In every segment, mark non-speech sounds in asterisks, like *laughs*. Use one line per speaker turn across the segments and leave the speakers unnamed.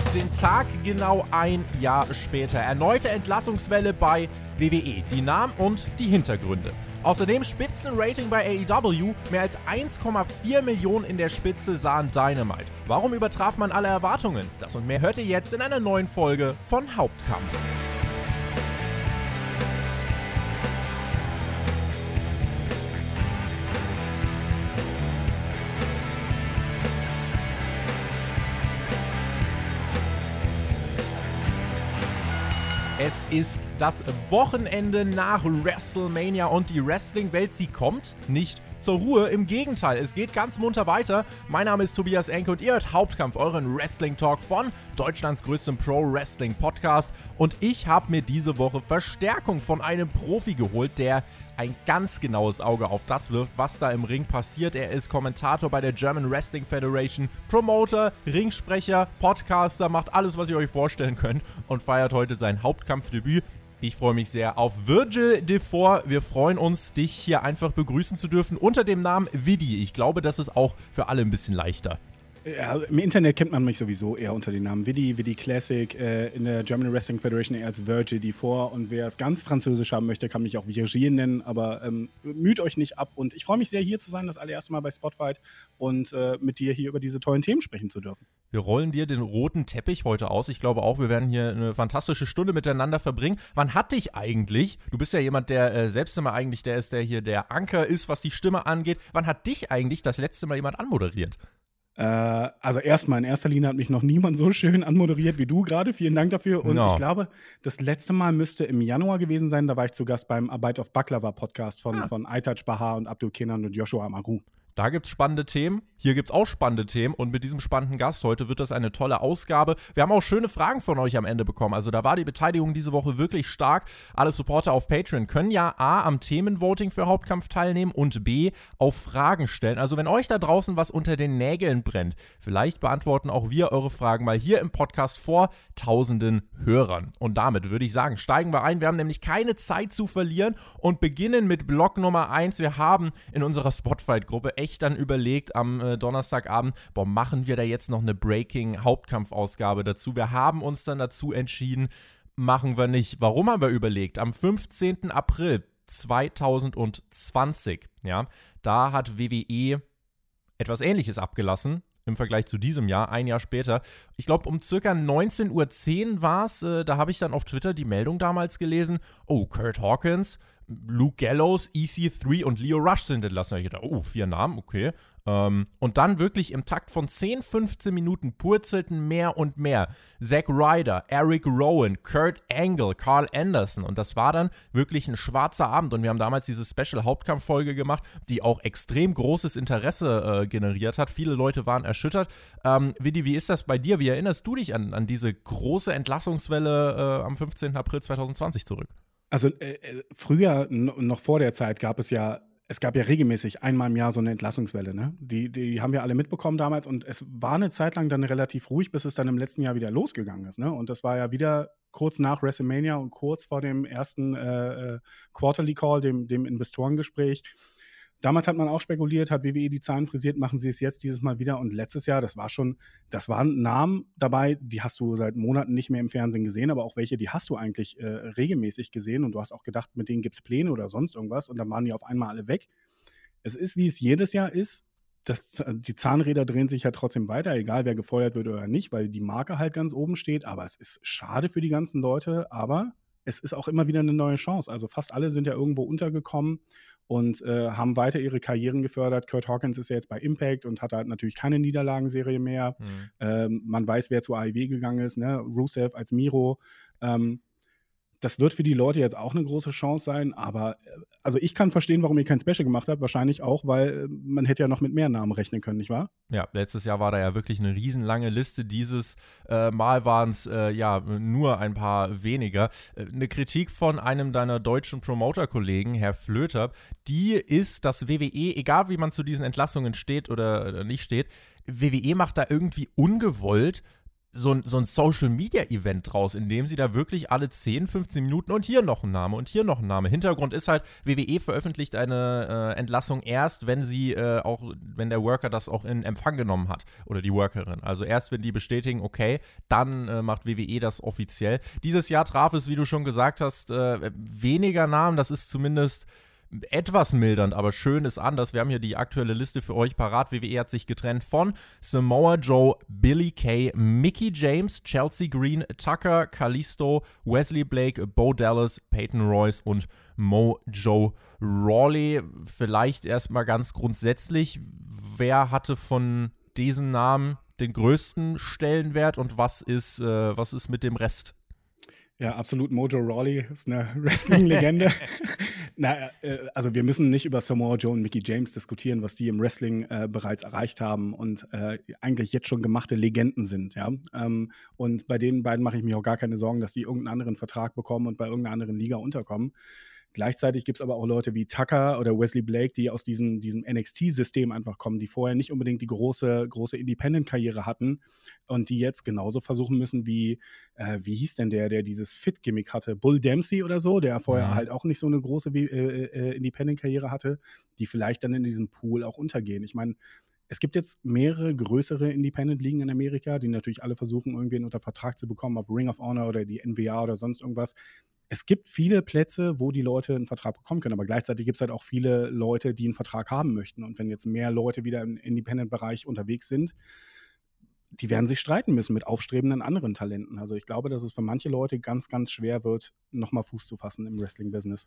Auf den Tag genau ein Jahr später. Erneute Entlassungswelle bei WWE. Die Namen und die Hintergründe. Außerdem Spitzenrating bei AEW. Mehr als 1,4 Millionen in der Spitze sahen Dynamite. Warum übertraf man alle Erwartungen? Das und mehr hört ihr jetzt in einer neuen Folge von Hauptkampf. Ist das Wochenende nach WrestleMania und die Wrestling-Welt, sie kommt nicht zur Ruhe. Im Gegenteil, es geht ganz munter weiter. Mein Name ist Tobias Enke und ihr hört Hauptkampf, euren Wrestling-Talk von Deutschlands größtem Pro-Wrestling-Podcast. Und ich habe mir diese Woche Verstärkung von einem Profi geholt, der ein ganz genaues Auge auf das wirft, was da im Ring passiert. Er ist Kommentator bei der German Wrestling Federation, Promoter, Ringsprecher, Podcaster, macht alles, was ihr euch vorstellen könnt und feiert heute sein Hauptkampfdebüt. Ich freue mich sehr auf Virgil Devor. Wir freuen uns, dich hier einfach begrüßen zu dürfen unter dem Namen Vidi. Ich glaube, das ist auch für alle ein bisschen leichter.
Ja, Im Internet kennt man mich sowieso eher unter dem Namen Vidi, Vidi Classic, äh, in der German Wrestling Federation eher als Virgil D4 und wer es ganz französisch haben möchte, kann mich auch Virgil nennen, aber ähm, müht euch nicht ab und ich freue mich sehr hier zu sein, das allererste Mal bei Spotfight und äh, mit dir hier über diese tollen Themen sprechen zu dürfen.
Wir rollen dir den roten Teppich heute aus. Ich glaube auch, wir werden hier eine fantastische Stunde miteinander verbringen. Wann hat dich eigentlich, du bist ja jemand, der äh, selbst immer eigentlich der ist, der hier der Anker ist, was die Stimme angeht, wann hat dich eigentlich das letzte Mal jemand anmoderiert?
Äh, also erstmal, in erster Linie hat mich noch niemand so schön anmoderiert wie du gerade. Vielen Dank dafür. Und no. ich glaube, das letzte Mal müsste im Januar gewesen sein. Da war ich zu Gast beim Arbeit auf Baklava Podcast von, ah. von Aitaj Bahar und Abdul Kenan und Joshua Amaru.
Da gibt es spannende Themen. Hier gibt es auch spannende Themen. Und mit diesem spannenden Gast heute wird das eine tolle Ausgabe. Wir haben auch schöne Fragen von euch am Ende bekommen. Also da war die Beteiligung diese Woche wirklich stark. Alle Supporter auf Patreon können ja A am Themenvoting für Hauptkampf teilnehmen und B auf Fragen stellen. Also wenn euch da draußen was unter den Nägeln brennt, vielleicht beantworten auch wir eure Fragen mal hier im Podcast vor tausenden Hörern. Und damit würde ich sagen, steigen wir ein. Wir haben nämlich keine Zeit zu verlieren und beginnen mit Block Nummer 1. Wir haben in unserer Spotfight-Gruppe echt dann überlegt am äh, Donnerstagabend, boah, machen wir da jetzt noch eine Breaking-Hauptkampfausgabe dazu? Wir haben uns dann dazu entschieden, machen wir nicht. Warum haben wir überlegt? Am 15. April 2020, ja, da hat WWE etwas ähnliches abgelassen im Vergleich zu diesem Jahr, ein Jahr später. Ich glaube, um circa 19.10 Uhr war es, äh, da habe ich dann auf Twitter die Meldung damals gelesen, oh, Kurt Hawkins Luke Gallows, EC3 und Leo Rush sind entlassen. Ich dachte, oh, vier Namen, okay. Ähm, und dann wirklich im Takt von 10, 15 Minuten purzelten mehr und mehr. Zack Ryder, Eric Rowan, Kurt Angle, Carl Anderson. Und das war dann wirklich ein schwarzer Abend. Und wir haben damals diese Special-Hauptkampffolge gemacht, die auch extrem großes Interesse äh, generiert hat. Viele Leute waren erschüttert. Ähm, Vidi, wie ist das bei dir? Wie erinnerst du dich an, an diese große Entlassungswelle äh, am 15. April 2020 zurück?
Also äh, äh früher, noch vor der Zeit, gab es ja, es gab ja regelmäßig einmal im Jahr so eine Entlassungswelle, ne? Die, die haben wir alle mitbekommen damals und es war eine Zeit lang dann relativ ruhig, bis es dann im letzten Jahr wieder losgegangen ist, ne? Und das war ja wieder kurz nach WrestleMania und kurz vor dem ersten äh, äh Quarterly Call, dem, dem Investorengespräch. Damals hat man auch spekuliert, hat WWE die Zahlen frisiert, machen sie es jetzt dieses Mal wieder. Und letztes Jahr, das war schon, das waren Namen dabei, die hast du seit Monaten nicht mehr im Fernsehen gesehen, aber auch welche, die hast du eigentlich äh, regelmäßig gesehen. Und du hast auch gedacht, mit denen gibt es Pläne oder sonst irgendwas. Und dann waren die auf einmal alle weg. Es ist, wie es jedes Jahr ist. Das, die Zahnräder drehen sich ja trotzdem weiter, egal wer gefeuert wird oder nicht, weil die Marke halt ganz oben steht. Aber es ist schade für die ganzen Leute. Aber es ist auch immer wieder eine neue Chance. Also fast alle sind ja irgendwo untergekommen und äh, haben weiter ihre Karrieren gefördert. Kurt Hawkins ist ja jetzt bei Impact und hat halt natürlich keine Niederlagenserie mehr. Mhm. Ähm, man weiß, wer zu AEW gegangen ist, ne? Rusev als Miro. Ähm, das wird für die Leute jetzt auch eine große Chance sein, aber äh, also ich kann verstehen, warum ihr kein Special gemacht habt. Wahrscheinlich auch, weil äh, man hätte ja noch mit mehr Namen rechnen können, nicht wahr?
Ja, letztes Jahr war da ja wirklich eine riesenlange Liste. Dieses äh, Mal waren es äh, ja nur ein paar weniger. Äh, eine Kritik von einem deiner deutschen Promoter-Kollegen, Herr Flöter, die ist, dass WWE, egal wie man zu diesen Entlassungen steht oder nicht steht, WWE macht da irgendwie ungewollt so ein, so ein Social-Media-Event draus, in dem sie da wirklich alle 10, 15 Minuten und hier noch ein Name und hier noch ein Name. Hintergrund ist halt, WWE veröffentlicht eine äh, Entlassung erst, wenn sie äh, auch, wenn der Worker das auch in Empfang genommen hat oder die Workerin. Also erst, wenn die bestätigen, okay, dann äh, macht WWE das offiziell. Dieses Jahr traf es, wie du schon gesagt hast, äh, weniger Namen. Das ist zumindest etwas mildernd, aber schön ist anders. Wir haben hier die aktuelle Liste für euch parat. WWE hat sich getrennt von Samoa Joe, Billy Kay, Mickey James, Chelsea Green, Tucker, Kalisto, Wesley Blake, Bo Dallas, Peyton Royce und Mo Joe Rawley. Vielleicht erstmal ganz grundsätzlich, wer hatte von diesen Namen den größten Stellenwert und was ist, äh, was ist mit dem Rest?
Ja, absolut. Mojo Rawley ist eine *laughs* Wrestling-Legende. *laughs* Na, äh, also wir müssen nicht über Samoa Joe und Mickey James diskutieren, was die im Wrestling äh, bereits erreicht haben und äh, eigentlich jetzt schon gemachte Legenden sind, ja. Ähm, und bei den beiden mache ich mir auch gar keine Sorgen, dass die irgendeinen anderen Vertrag bekommen und bei irgendeiner anderen Liga unterkommen. Gleichzeitig gibt es aber auch Leute wie Tucker oder Wesley Blake, die aus diesem, diesem NXT-System einfach kommen, die vorher nicht unbedingt die große, große Independent-Karriere hatten und die jetzt genauso versuchen müssen wie, äh, wie hieß denn der, der dieses Fit-Gimmick hatte? Bull Dempsey oder so, der vorher mhm. halt auch nicht so eine große äh, äh, Independent-Karriere hatte, die vielleicht dann in diesem Pool auch untergehen. Ich meine, es gibt jetzt mehrere größere Independent-Ligen in Amerika, die natürlich alle versuchen, irgendwen unter Vertrag zu bekommen, ob Ring of Honor oder die NWA oder sonst irgendwas es gibt viele Plätze, wo die Leute einen Vertrag bekommen können, aber gleichzeitig gibt es halt auch viele Leute, die einen Vertrag haben möchten. Und wenn jetzt mehr Leute wieder im Independent-Bereich unterwegs sind, die werden sich streiten müssen mit aufstrebenden anderen Talenten. Also ich glaube, dass es für manche Leute ganz, ganz schwer wird, nochmal Fuß zu fassen im Wrestling-Business.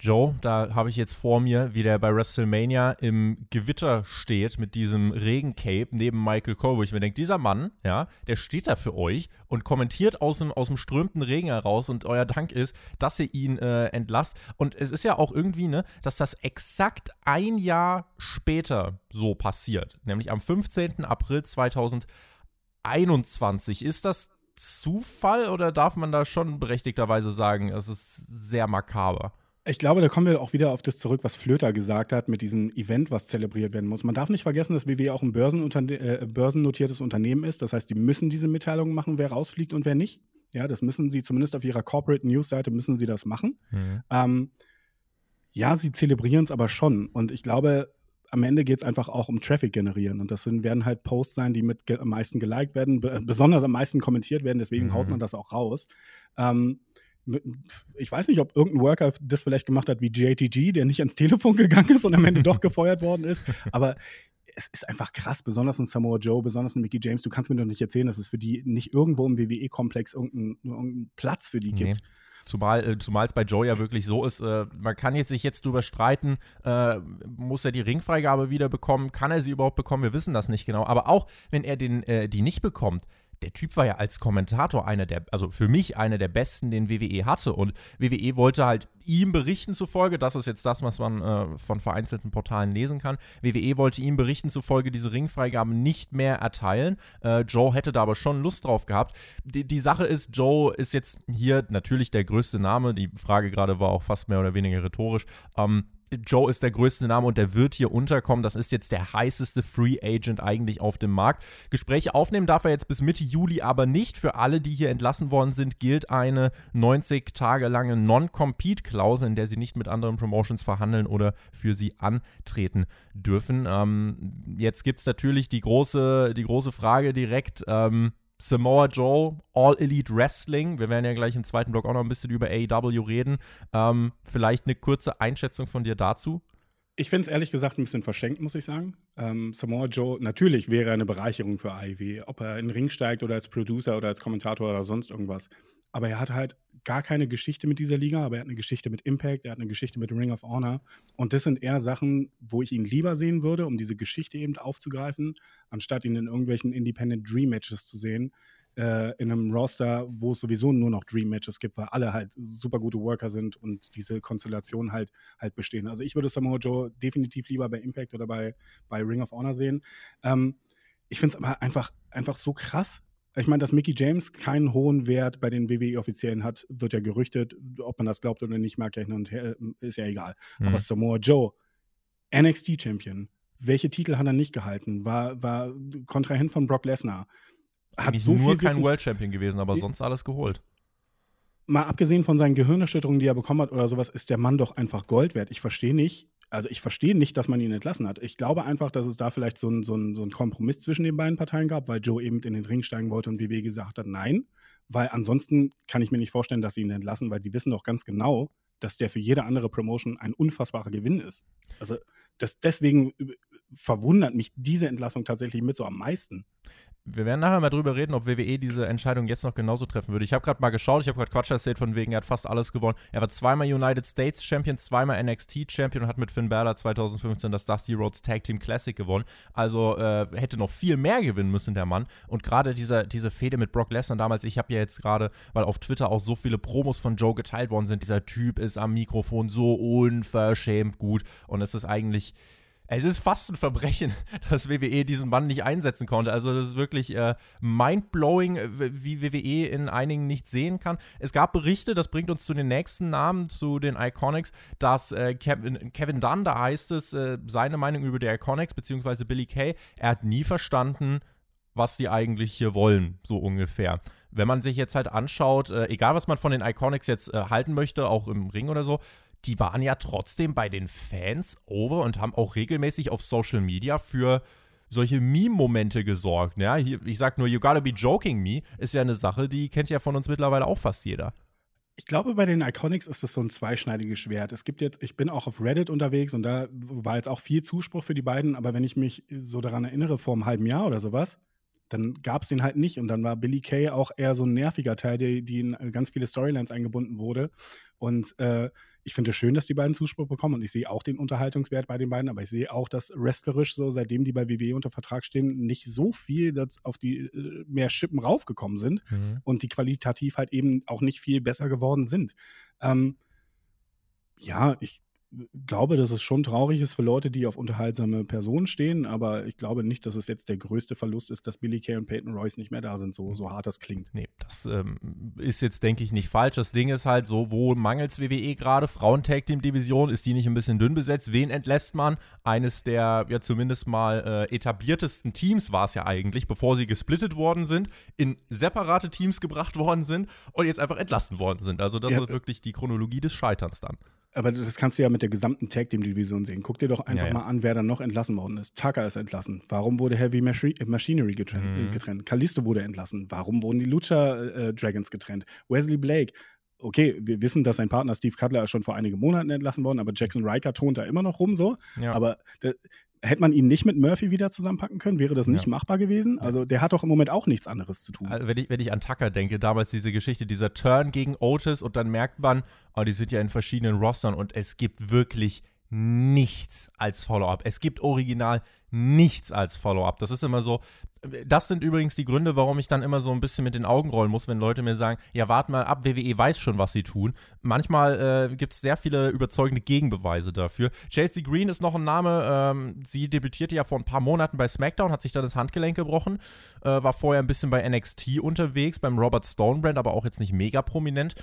Joe, da habe ich jetzt vor mir, wie der bei WrestleMania im Gewitter steht mit diesem Regencape neben Michael Cole, wo ich mir denke, dieser Mann, ja, der steht da für euch und kommentiert aus dem, aus dem strömenden Regen heraus und euer Dank ist, dass ihr ihn äh, entlasst. Und es ist ja auch irgendwie, ne, dass das exakt ein Jahr später so passiert, nämlich am 15. April 2021. Ist das Zufall oder darf man da schon berechtigterweise sagen, es ist sehr makaber?
Ich glaube, da kommen wir auch wieder auf das zurück, was Flöter gesagt hat mit diesem Event, was zelebriert werden muss. Man darf nicht vergessen, dass WWE auch ein äh, börsennotiertes Unternehmen ist. Das heißt, die müssen diese Mitteilungen machen, wer rausfliegt und wer nicht. Ja, das müssen sie zumindest auf ihrer Corporate News Seite müssen sie das machen. Mhm. Ähm, ja, sie zelebrieren es aber schon. Und ich glaube, am Ende geht es einfach auch um Traffic generieren. Und das sind, werden halt Posts sein, die mit am meisten geliked werden, besonders am meisten kommentiert werden. Deswegen mhm. haut man das auch raus. Ähm, ich weiß nicht, ob irgendein Worker das vielleicht gemacht hat wie JTG, der nicht ans Telefon gegangen ist und am Ende doch gefeuert worden ist. Aber es ist einfach krass, besonders ein Samoa Joe, besonders ein Mickey James. Du kannst mir doch nicht erzählen, dass es für die nicht irgendwo im WWE-Komplex irgendeinen, irgendeinen, Platz für die gibt. Nee.
Zumal äh, es bei Joe ja wirklich so ist, äh, man kann jetzt sich jetzt drüber streiten, äh, muss er die Ringfreigabe wieder bekommen, kann er sie überhaupt bekommen, wir wissen das nicht genau. Aber auch wenn er den, äh, die nicht bekommt, der Typ war ja als Kommentator einer der, also für mich einer der besten, den WWE hatte. Und WWE wollte halt ihm berichten zufolge, das ist jetzt das, was man äh, von vereinzelten Portalen lesen kann. WWE wollte ihm berichten zufolge diese Ringfreigaben nicht mehr erteilen. Äh, Joe hätte da aber schon Lust drauf gehabt. Die, die Sache ist, Joe ist jetzt hier natürlich der größte Name. Die Frage gerade war auch fast mehr oder weniger rhetorisch. Ähm, Joe ist der größte Name und der wird hier unterkommen. Das ist jetzt der heißeste Free Agent eigentlich auf dem Markt. Gespräche aufnehmen darf er jetzt bis Mitte Juli aber nicht. Für alle, die hier entlassen worden sind, gilt eine 90 Tage lange Non-Compete-Klausel, in der sie nicht mit anderen Promotions verhandeln oder für sie antreten dürfen. Ähm, jetzt gibt es natürlich die große, die große Frage direkt. Ähm, Samoa Joe, All Elite Wrestling. Wir werden ja gleich im zweiten Block auch noch ein bisschen über AEW reden. Ähm, vielleicht eine kurze Einschätzung von dir dazu?
Ich finde es ehrlich gesagt ein bisschen verschenkt, muss ich sagen. Ähm, Samoa Joe, natürlich wäre eine Bereicherung für AEW, ob er in den Ring steigt oder als Producer oder als Kommentator oder sonst irgendwas. Aber er hat halt gar keine Geschichte mit dieser Liga, aber er hat eine Geschichte mit Impact, er hat eine Geschichte mit Ring of Honor. Und das sind eher Sachen, wo ich ihn lieber sehen würde, um diese Geschichte eben aufzugreifen, anstatt ihn in irgendwelchen Independent Dream Matches zu sehen. Äh, in einem Roster, wo es sowieso nur noch Dream Matches gibt, weil alle halt super gute Worker sind und diese Konstellation halt halt bestehen. Also ich würde Samoa Joe definitiv lieber bei Impact oder bei, bei Ring of Honor sehen. Ähm, ich finde es aber einfach, einfach so krass, ich meine, dass Mickey James keinen hohen Wert bei den WWE-Offiziellen hat, wird ja gerüchtet. Ob man das glaubt oder nicht, mag ja hin und her, äh, ist ja egal. Mhm. Aber Samoa Joe, NXT-Champion, welche Titel hat er nicht gehalten? War, war Kontrahent von Brock Lesnar.
hat so nur kein World Champion gewesen, aber sonst alles geholt.
Mal abgesehen von seinen Gehirnerschütterungen, die er bekommen hat oder sowas, ist der Mann doch einfach Gold wert. Ich verstehe nicht, also ich verstehe nicht, dass man ihn entlassen hat. Ich glaube einfach, dass es da vielleicht so einen so so ein Kompromiss zwischen den beiden Parteien gab, weil Joe eben in den Ring steigen wollte und WWE gesagt hat, nein. Weil ansonsten kann ich mir nicht vorstellen, dass sie ihn entlassen, weil sie wissen doch ganz genau, dass der für jede andere Promotion ein unfassbarer Gewinn ist. Also das, deswegen verwundert mich diese Entlassung tatsächlich mit so am meisten.
Wir werden nachher mal drüber reden, ob WWE diese Entscheidung jetzt noch genauso treffen würde. Ich habe gerade mal geschaut, ich habe gerade Quatsch erzählt von wegen, er hat fast alles gewonnen. Er war zweimal United States Champion, zweimal NXT Champion und hat mit Finn Balor 2015 das Dusty Rhodes Tag Team Classic gewonnen. Also äh, hätte noch viel mehr gewinnen müssen, der Mann. Und gerade diese, diese Fehde mit Brock Lesnar damals, ich habe ja jetzt gerade, weil auf Twitter auch so viele Promos von Joe geteilt worden sind, dieser Typ ist am Mikrofon so unverschämt gut und es ist eigentlich es ist fast ein Verbrechen, *laughs* dass WWE diesen Mann nicht einsetzen konnte. Also das ist wirklich äh, mindblowing, wie WWE in einigen nicht sehen kann. Es gab Berichte, das bringt uns zu den nächsten Namen, zu den Iconics, dass äh, Kevin, Kevin Dunn, da heißt es, äh, seine Meinung über die Iconics, beziehungsweise Billy Kay, er hat nie verstanden, was die eigentlich hier wollen, so ungefähr. Wenn man sich jetzt halt anschaut, äh, egal was man von den Iconics jetzt äh, halten möchte, auch im Ring oder so, die waren ja trotzdem bei den Fans over und haben auch regelmäßig auf Social Media für solche Meme-Momente gesorgt. Ja, hier, ich sag nur, You Gotta Be Joking Me ist ja eine Sache, die kennt ja von uns mittlerweile auch fast jeder.
Ich glaube, bei den Iconics ist das so ein zweischneidiges Schwert. Es gibt jetzt, ich bin auch auf Reddit unterwegs und da war jetzt auch viel Zuspruch für die beiden, aber wenn ich mich so daran erinnere, vor einem halben Jahr oder sowas, dann gab es den halt nicht. Und dann war Billy Kay auch eher so ein nerviger Teil, der, die in ganz viele Storylines eingebunden wurde. Und äh, ich finde es schön, dass die beiden Zuspruch bekommen und ich sehe auch den Unterhaltungswert bei den beiden, aber ich sehe auch, dass wrestlerisch so, seitdem die bei WWE unter Vertrag stehen, nicht so viel auf die äh, mehr Schippen raufgekommen sind mhm. und die qualitativ halt eben auch nicht viel besser geworden sind. Ähm, ja, ich glaube, dass es schon traurig ist für Leute, die auf unterhaltsame Personen stehen, aber ich glaube nicht, dass es jetzt der größte Verlust ist, dass Billy Kay und Peyton Royce nicht mehr da sind, so, so hart das klingt.
Nee, das ähm, ist jetzt, denke ich, nicht falsch. Das Ding ist halt so, wo mangelt es WWE gerade? Frauen-Tag-Team-Division, ist die nicht ein bisschen dünn besetzt? Wen entlässt man? Eines der ja zumindest mal äh, etabliertesten Teams war es ja eigentlich, bevor sie gesplittet worden sind, in separate Teams gebracht worden sind und jetzt einfach entlassen worden sind. Also das ja, ist wirklich die Chronologie des Scheiterns dann.
Aber das kannst du ja mit der gesamten Tag Team Division sehen. Guck dir doch einfach ja, ja. mal an, wer dann noch entlassen worden ist. Tucker ist entlassen. Warum wurde Heavy Machinery getrennt? Mhm. getrennt? Kalisto wurde entlassen. Warum wurden die Lucha äh, Dragons getrennt? Wesley Blake. Okay, wir wissen, dass sein Partner Steve Cutler schon vor einigen Monaten entlassen worden, aber Jackson Riker tont da immer noch rum so. Ja. Aber hätte man ihn nicht mit Murphy wieder zusammenpacken können? Wäre das nicht ja. machbar gewesen? Also der hat doch im Moment auch nichts anderes zu tun.
Also wenn, ich, wenn ich an Tucker denke, damals diese Geschichte, dieser Turn gegen Otis und dann merkt man, oh, die sind ja in verschiedenen Rostern und es gibt wirklich nichts als Follow-up. Es gibt original nichts als Follow-up. Das ist immer so. Das sind übrigens die Gründe, warum ich dann immer so ein bisschen mit den Augen rollen muss, wenn Leute mir sagen, ja, warte mal ab, WWE weiß schon, was sie tun. Manchmal äh, gibt es sehr viele überzeugende Gegenbeweise dafür. Chelsea Green ist noch ein Name. Ähm, sie debütierte ja vor ein paar Monaten bei SmackDown, hat sich dann das Handgelenk gebrochen, äh, war vorher ein bisschen bei NXT unterwegs, beim Robert Stone Brand, aber auch jetzt nicht mega prominent.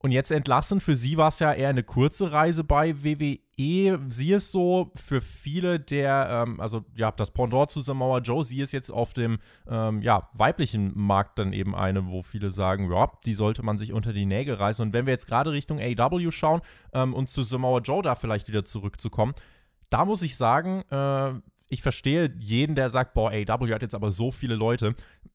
Und jetzt entlassen. Für sie war es ja eher eine kurze Reise bei WWE. Sie ist so für viele der, ähm, also ja, das Pendant zu Samoa Joe, sie ist jetzt auf dem ähm, ja, weiblichen Markt dann eben eine, wo viele sagen, ja, die sollte man sich unter die Nägel reißen. Und wenn wir jetzt gerade Richtung AW schauen ähm, und zu Samoa Joe da vielleicht wieder zurückzukommen, da muss ich sagen, äh, ich verstehe jeden, der sagt, boah, AW hat jetzt aber so viele Leute.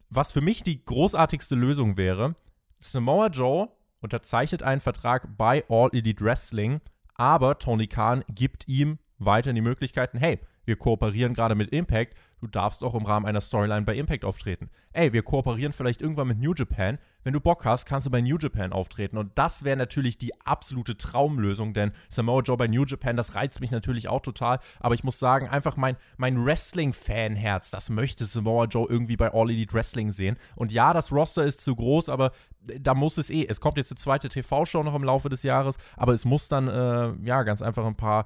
Was für mich die großartigste Lösung wäre, Samoa Joe unterzeichnet einen Vertrag bei All Elite Wrestling, aber Tony Khan gibt ihm weiterhin die Möglichkeiten, hey, wir kooperieren gerade mit Impact, du darfst auch im Rahmen einer Storyline bei Impact auftreten. Ey, wir kooperieren vielleicht irgendwann mit New Japan. Wenn du Bock hast, kannst du bei New Japan auftreten. Und das wäre natürlich die absolute Traumlösung, denn Samoa Joe bei New Japan, das reizt mich natürlich auch total. Aber ich muss sagen, einfach mein, mein Wrestling-Fanherz, das möchte Samoa Joe irgendwie bei All Elite Wrestling sehen. Und ja, das Roster ist zu groß, aber da muss es eh. Es kommt jetzt eine zweite TV-Show noch im Laufe des Jahres, aber es muss dann, äh, ja, ganz einfach ein paar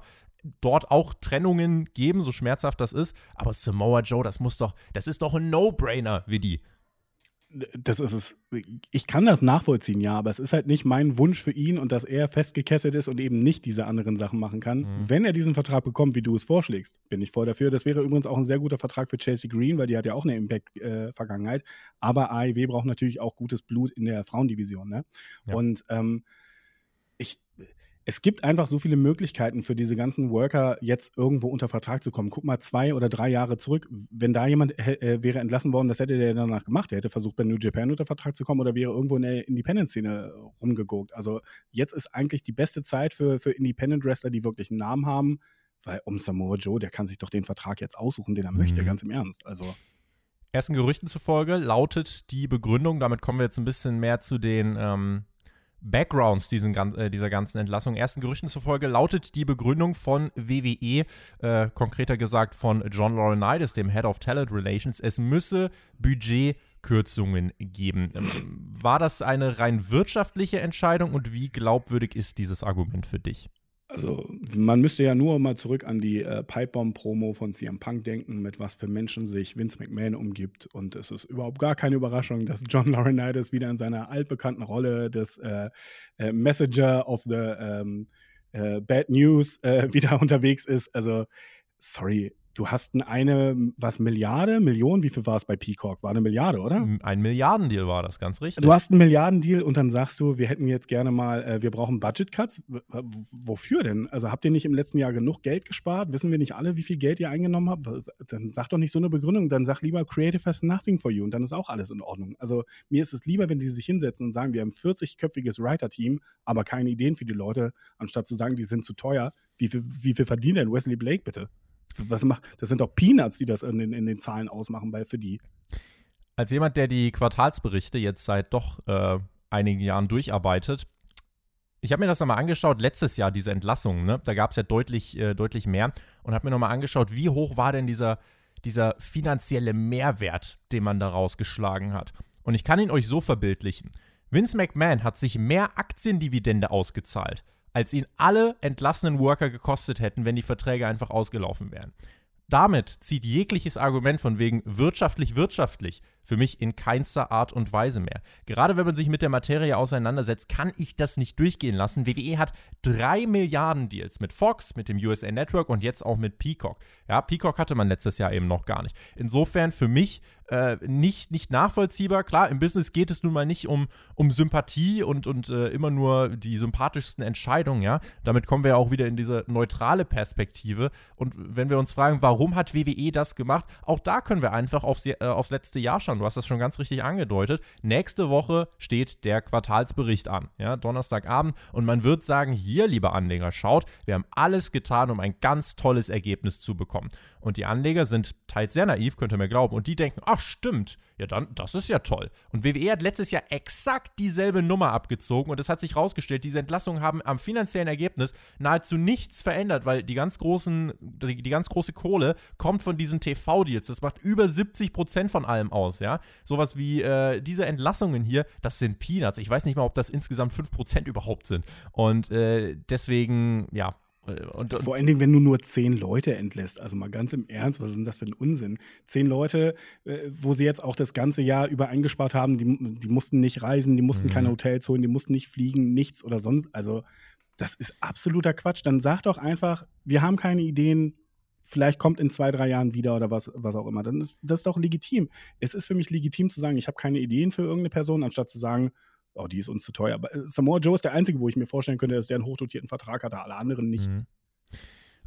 dort auch Trennungen geben, so schmerzhaft das ist. Aber Samoa Joe, das muss doch, das ist doch ein No-Brainer, wie die.
das ist es. Ich kann das nachvollziehen, ja, aber es ist halt nicht mein Wunsch für ihn und dass er festgekesselt ist und eben nicht diese anderen Sachen machen kann. Mhm. Wenn er diesen Vertrag bekommt, wie du es vorschlägst, bin ich voll dafür. Das wäre übrigens auch ein sehr guter Vertrag für Chelsea Green, weil die hat ja auch eine Impact-Vergangenheit. Äh, aber AEW braucht natürlich auch gutes Blut in der Frauendivision. Ne? Ja. Und ähm, ich, es gibt einfach so viele Möglichkeiten für diese ganzen Worker, jetzt irgendwo unter Vertrag zu kommen. Guck mal zwei oder drei Jahre zurück. Wenn da jemand äh, wäre entlassen worden, das hätte der danach gemacht. Der hätte versucht, bei New Japan unter Vertrag zu kommen oder wäre irgendwo in der Independent-Szene rumgeguckt. Also jetzt ist eigentlich die beste Zeit für, für Independent-Wrestler, die wirklich einen Namen haben, weil um Samoa Joe, der kann sich doch den Vertrag jetzt aussuchen, den er mhm. möchte, ganz im Ernst. Also.
Ersten Gerüchten zufolge lautet die Begründung, damit kommen wir jetzt ein bisschen mehr zu den ähm, Backgrounds diesen, äh, dieser ganzen Entlassung. Ersten Gerüchten zufolge lautet die Begründung von WWE, äh, konkreter gesagt von John Laurinaitis, dem Head of Talent Relations, es müsse Budgetkürzungen geben. Ähm, war das eine rein wirtschaftliche Entscheidung und wie glaubwürdig ist dieses Argument für dich?
Also, man müsste ja nur mal zurück an die äh, Pipebomb-Promo von CM Punk denken, mit was für Menschen sich Vince McMahon umgibt. Und es ist überhaupt gar keine Überraschung, dass John *laughs* Laurinaitis wieder in seiner altbekannten Rolle des äh, äh, Messenger of the ähm, äh, Bad News äh, *laughs* wieder unterwegs ist. Also, sorry, du hast eine, was, Milliarde, Million, wie viel war es bei Peacock? War eine Milliarde, oder?
Ein Milliardendeal war das, ganz richtig.
Du hast einen Milliardendeal und dann sagst du, wir hätten jetzt gerne mal, äh, wir brauchen Budget-Cuts. Wofür denn? Also habt ihr nicht im letzten Jahr genug Geld gespart? Wissen wir nicht alle, wie viel Geld ihr eingenommen habt? Dann sag doch nicht so eine Begründung, dann sag lieber Creative has nothing for you und dann ist auch alles in Ordnung. Also mir ist es lieber, wenn die sich hinsetzen und sagen, wir haben ein 40-köpfiges Writer-Team, aber keine Ideen für die Leute, anstatt zu sagen, die sind zu teuer. Wie viel, wie viel verdient denn Wesley Blake bitte? Was macht, das sind doch Peanuts, die das in den, in den Zahlen ausmachen, weil für die.
Als jemand, der die Quartalsberichte jetzt seit doch äh, einigen Jahren durcharbeitet, ich habe mir das nochmal angeschaut, letztes Jahr diese Entlassungen, ne? da gab es ja deutlich, äh, deutlich mehr und habe mir nochmal angeschaut, wie hoch war denn dieser, dieser finanzielle Mehrwert, den man da rausgeschlagen hat. Und ich kann ihn euch so verbildlichen. Vince McMahon hat sich mehr Aktiendividende ausgezahlt als ihn alle entlassenen Worker gekostet hätten, wenn die Verträge einfach ausgelaufen wären. Damit zieht jegliches Argument von wegen wirtschaftlich wirtschaftlich für mich in keinster Art und Weise mehr. Gerade wenn man sich mit der Materie auseinandersetzt, kann ich das nicht durchgehen lassen. WWE hat drei Milliarden Deals mit Fox, mit dem USA Network und jetzt auch mit Peacock. Ja, Peacock hatte man letztes Jahr eben noch gar nicht. Insofern für mich äh, nicht, nicht nachvollziehbar. Klar, im Business geht es nun mal nicht um, um Sympathie und, und äh, immer nur die sympathischsten Entscheidungen, ja. Damit kommen wir ja auch wieder in diese neutrale Perspektive. Und wenn wir uns fragen, warum hat WWE das gemacht, auch da können wir einfach aufs, äh, aufs letzte Jahr schauen. Du hast das schon ganz richtig angedeutet. Nächste Woche steht der Quartalsbericht an, ja, Donnerstagabend. Und man wird sagen, hier, liebe Anleger, schaut, wir haben alles getan, um ein ganz tolles Ergebnis zu bekommen. Und die Anleger sind teils sehr naiv, könnt ihr mir glauben. Und die denken, ach stimmt, ja dann, das ist ja toll. Und WWE hat letztes Jahr exakt dieselbe Nummer abgezogen und es hat sich rausgestellt, diese Entlassungen haben am finanziellen Ergebnis nahezu nichts verändert, weil die ganz großen, die, die ganz große Kohle kommt von diesen TV-Deals. Das macht über 70 Prozent von allem aus, ja. Sowas wie äh, diese Entlassungen hier, das sind Peanuts. Ich weiß nicht mal, ob das insgesamt 5 Prozent überhaupt sind. Und äh, deswegen, ja,
und, und Vor allen Dingen, wenn du nur zehn Leute entlässt. Also mal ganz im Ernst, was ist denn das für ein Unsinn? Zehn Leute, äh, wo sie jetzt auch das ganze Jahr über eingespart haben, die, die mussten nicht reisen, die mussten mhm. keine Hotels holen, die mussten nicht fliegen, nichts oder sonst. Also, das ist absoluter Quatsch. Dann sag doch einfach, wir haben keine Ideen, vielleicht kommt in zwei, drei Jahren wieder oder was, was auch immer. Dann ist das doch legitim. Es ist für mich legitim zu sagen, ich habe keine Ideen für irgendeine Person, anstatt zu sagen, oh, die ist uns zu teuer. Aber äh, Samoa Joe ist der Einzige, wo ich mir vorstellen könnte, dass der einen hochdotierten Vertrag hatte, alle anderen nicht. Mhm.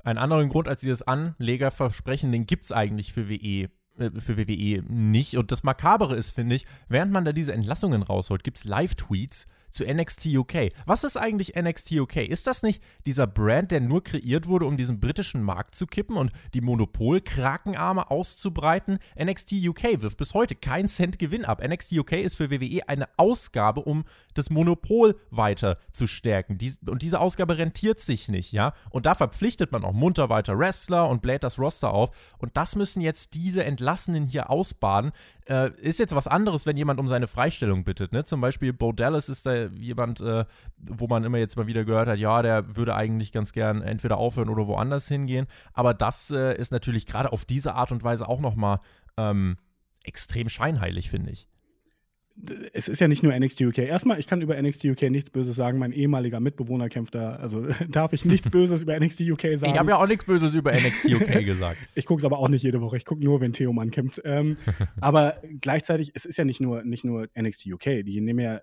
Einen anderen Grund als dieses Anlegerversprechen, den gibt es eigentlich für WE äh, für WWE nicht. Und das Makabere ist, finde ich, während man da diese Entlassungen rausholt, gibt es Live-Tweets, zu NXT UK. Was ist eigentlich NXT UK? Ist das nicht dieser Brand, der nur kreiert wurde, um diesen britischen Markt zu kippen und die Monopol-Krakenarme auszubreiten? NXT UK wirft bis heute keinen Cent Gewinn ab. NXT UK ist für WWE eine Ausgabe, um das Monopol weiter zu stärken. Und diese Ausgabe rentiert sich nicht, ja? Und da verpflichtet man auch munter weiter Wrestler und bläht das Roster auf. Und das müssen jetzt diese Entlassenen hier ausbaden. Äh, ist jetzt was anderes, wenn jemand um seine Freistellung bittet, ne? Zum Beispiel Bo Dallas ist da jemand, äh, wo man immer jetzt mal wieder gehört hat, ja, der würde eigentlich ganz gern entweder aufhören oder woanders hingehen. Aber das äh, ist natürlich gerade auf diese Art und Weise auch nochmal ähm, extrem scheinheilig, finde ich.
es ist ja nicht nur NXT UK. Erstmal, ich kann über NXT UK nichts Böses sagen. Mein ehemaliger Mitbewohner kämpft da. Also *laughs* darf ich nichts Böses über NXT UK sagen.
Ich habe ja auch nichts Böses über NXT UK *laughs* gesagt.
ich gucke es aber auch nicht jede Woche. Ich gucke nur, wenn Theo Mann kämpft. Ähm, *laughs* aber gleichzeitig, es ist ja nicht nur, nicht nur NXT UK. Die nehmen ja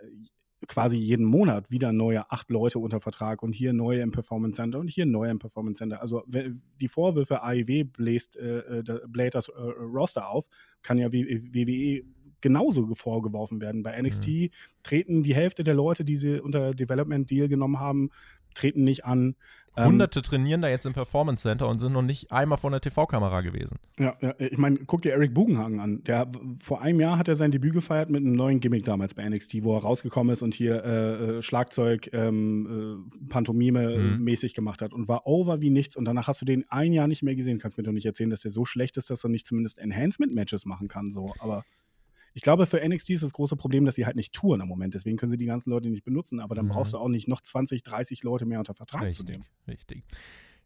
quasi jeden Monat wieder neue acht Leute unter Vertrag und hier neue im Performance Center und hier neue im Performance Center. Also die Vorwürfe AEW bläst, äh, äh bläht das äh, Roster auf, kann ja WWE genauso vorgeworfen werden. Bei NXT mhm. treten die Hälfte der Leute, die sie unter Development Deal genommen haben, treten nicht an.
Ähm, Hunderte ähm, trainieren da jetzt im Performance Center und sind noch nicht einmal vor der TV-Kamera gewesen.
Ja, ja, ich meine, guck dir Eric Bugenhagen an. Der, vor einem Jahr hat er sein Debüt gefeiert mit einem neuen Gimmick damals bei NXT, wo er rausgekommen ist und hier äh, äh Schlagzeug, ähm, äh, Pantomime mhm. mäßig gemacht hat und war over wie nichts. Und danach hast du den ein Jahr nicht mehr gesehen. Kannst mir doch nicht erzählen, dass der so schlecht ist, dass er nicht zumindest Enhancement-Matches machen kann. So, aber ich glaube, für NXT ist das große Problem, dass sie halt nicht touren im Moment. Deswegen können sie die ganzen Leute nicht benutzen, aber dann mhm. brauchst du auch nicht noch 20, 30 Leute mehr unter Vertrag
richtig,
zu nehmen.
Richtig.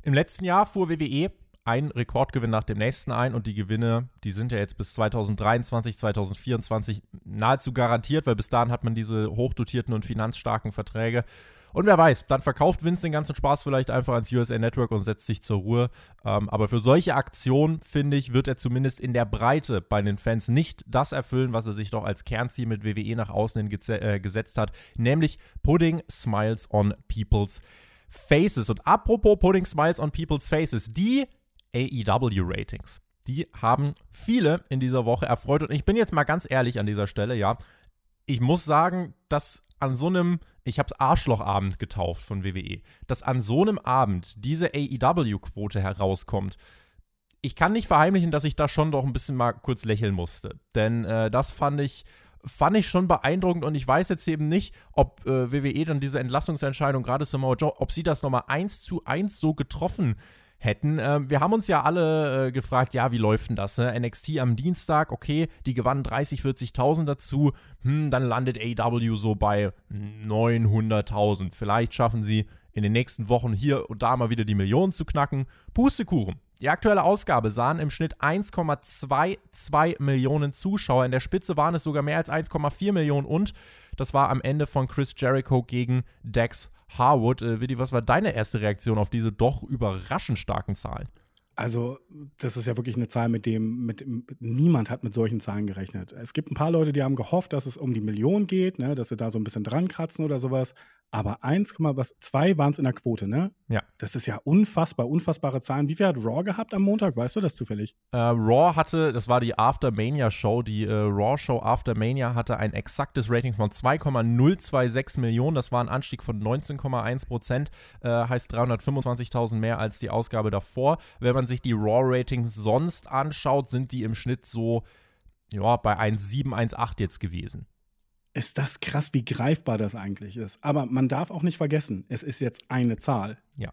Im letzten Jahr fuhr WWE ein Rekordgewinn nach dem nächsten ein und die Gewinne, die sind ja jetzt bis 2023, 2024 nahezu garantiert, weil bis dahin hat man diese hochdotierten und finanzstarken Verträge. Und wer weiß, dann verkauft Vince den ganzen Spaß vielleicht einfach ans USA Network und setzt sich zur Ruhe. Ähm, aber für solche Aktionen, finde ich, wird er zumindest in der Breite bei den Fans nicht das erfüllen, was er sich doch als Kernziel mit WWE nach außen hin äh, gesetzt hat, nämlich Putting Smiles on People's Faces. Und apropos Putting Smiles on People's Faces, die AEW-Ratings. Die haben viele in dieser Woche erfreut. Und ich bin jetzt mal ganz ehrlich an dieser Stelle, ja. Ich muss sagen, dass an so einem, ich habe es Arschlochabend getauft von WWE, dass an so einem Abend diese AEW-Quote herauskommt, ich kann nicht verheimlichen, dass ich da schon doch ein bisschen mal kurz lächeln musste. Denn äh, das fand ich, fand ich schon beeindruckend und ich weiß jetzt eben nicht, ob äh, WWE dann diese Entlassungsentscheidung, gerade Samoa Joe, ob sie das nochmal eins zu eins so getroffen hätten. Äh, wir haben uns ja alle äh, gefragt, ja, wie läuft denn das? Ne? NXT am Dienstag, okay, die gewannen 30, 40.000 dazu. Hm, dann landet AW so bei 900.000. Vielleicht schaffen sie in den nächsten Wochen hier und da mal wieder die Millionen zu knacken. Pustekuchen. Die aktuelle Ausgabe sahen im Schnitt 1,22 Millionen Zuschauer. In der Spitze waren es sogar mehr als 1,4 Millionen und das war am Ende von Chris Jericho gegen Dex Harwood. Äh, Willi, was war deine erste Reaktion auf diese doch überraschend starken Zahlen?
Also, das ist ja wirklich eine Zahl, mit dem mit, niemand hat mit solchen Zahlen gerechnet. Es gibt ein paar Leute, die haben gehofft, dass es um die Million geht, ne, dass sie da so ein bisschen dran kratzen oder sowas. Aber 1,2 waren es in der Quote, ne?
Ja.
Das ist ja unfassbar, unfassbare Zahlen. Wie viel hat Raw gehabt am Montag? Weißt du das zufällig?
Äh, Raw hatte, das war die Aftermania-Show, die äh, Raw-Show Aftermania hatte ein exaktes Rating von 2,026 Millionen. Das war ein Anstieg von 19,1 Prozent, äh, heißt 325.000 mehr als die Ausgabe davor. Wenn man sich die Raw-Ratings sonst anschaut, sind die im Schnitt so ja, bei 1,7, 1,8 jetzt gewesen
ist das krass, wie greifbar das eigentlich ist. Aber man darf auch nicht vergessen, es ist jetzt eine Zahl.
Ja.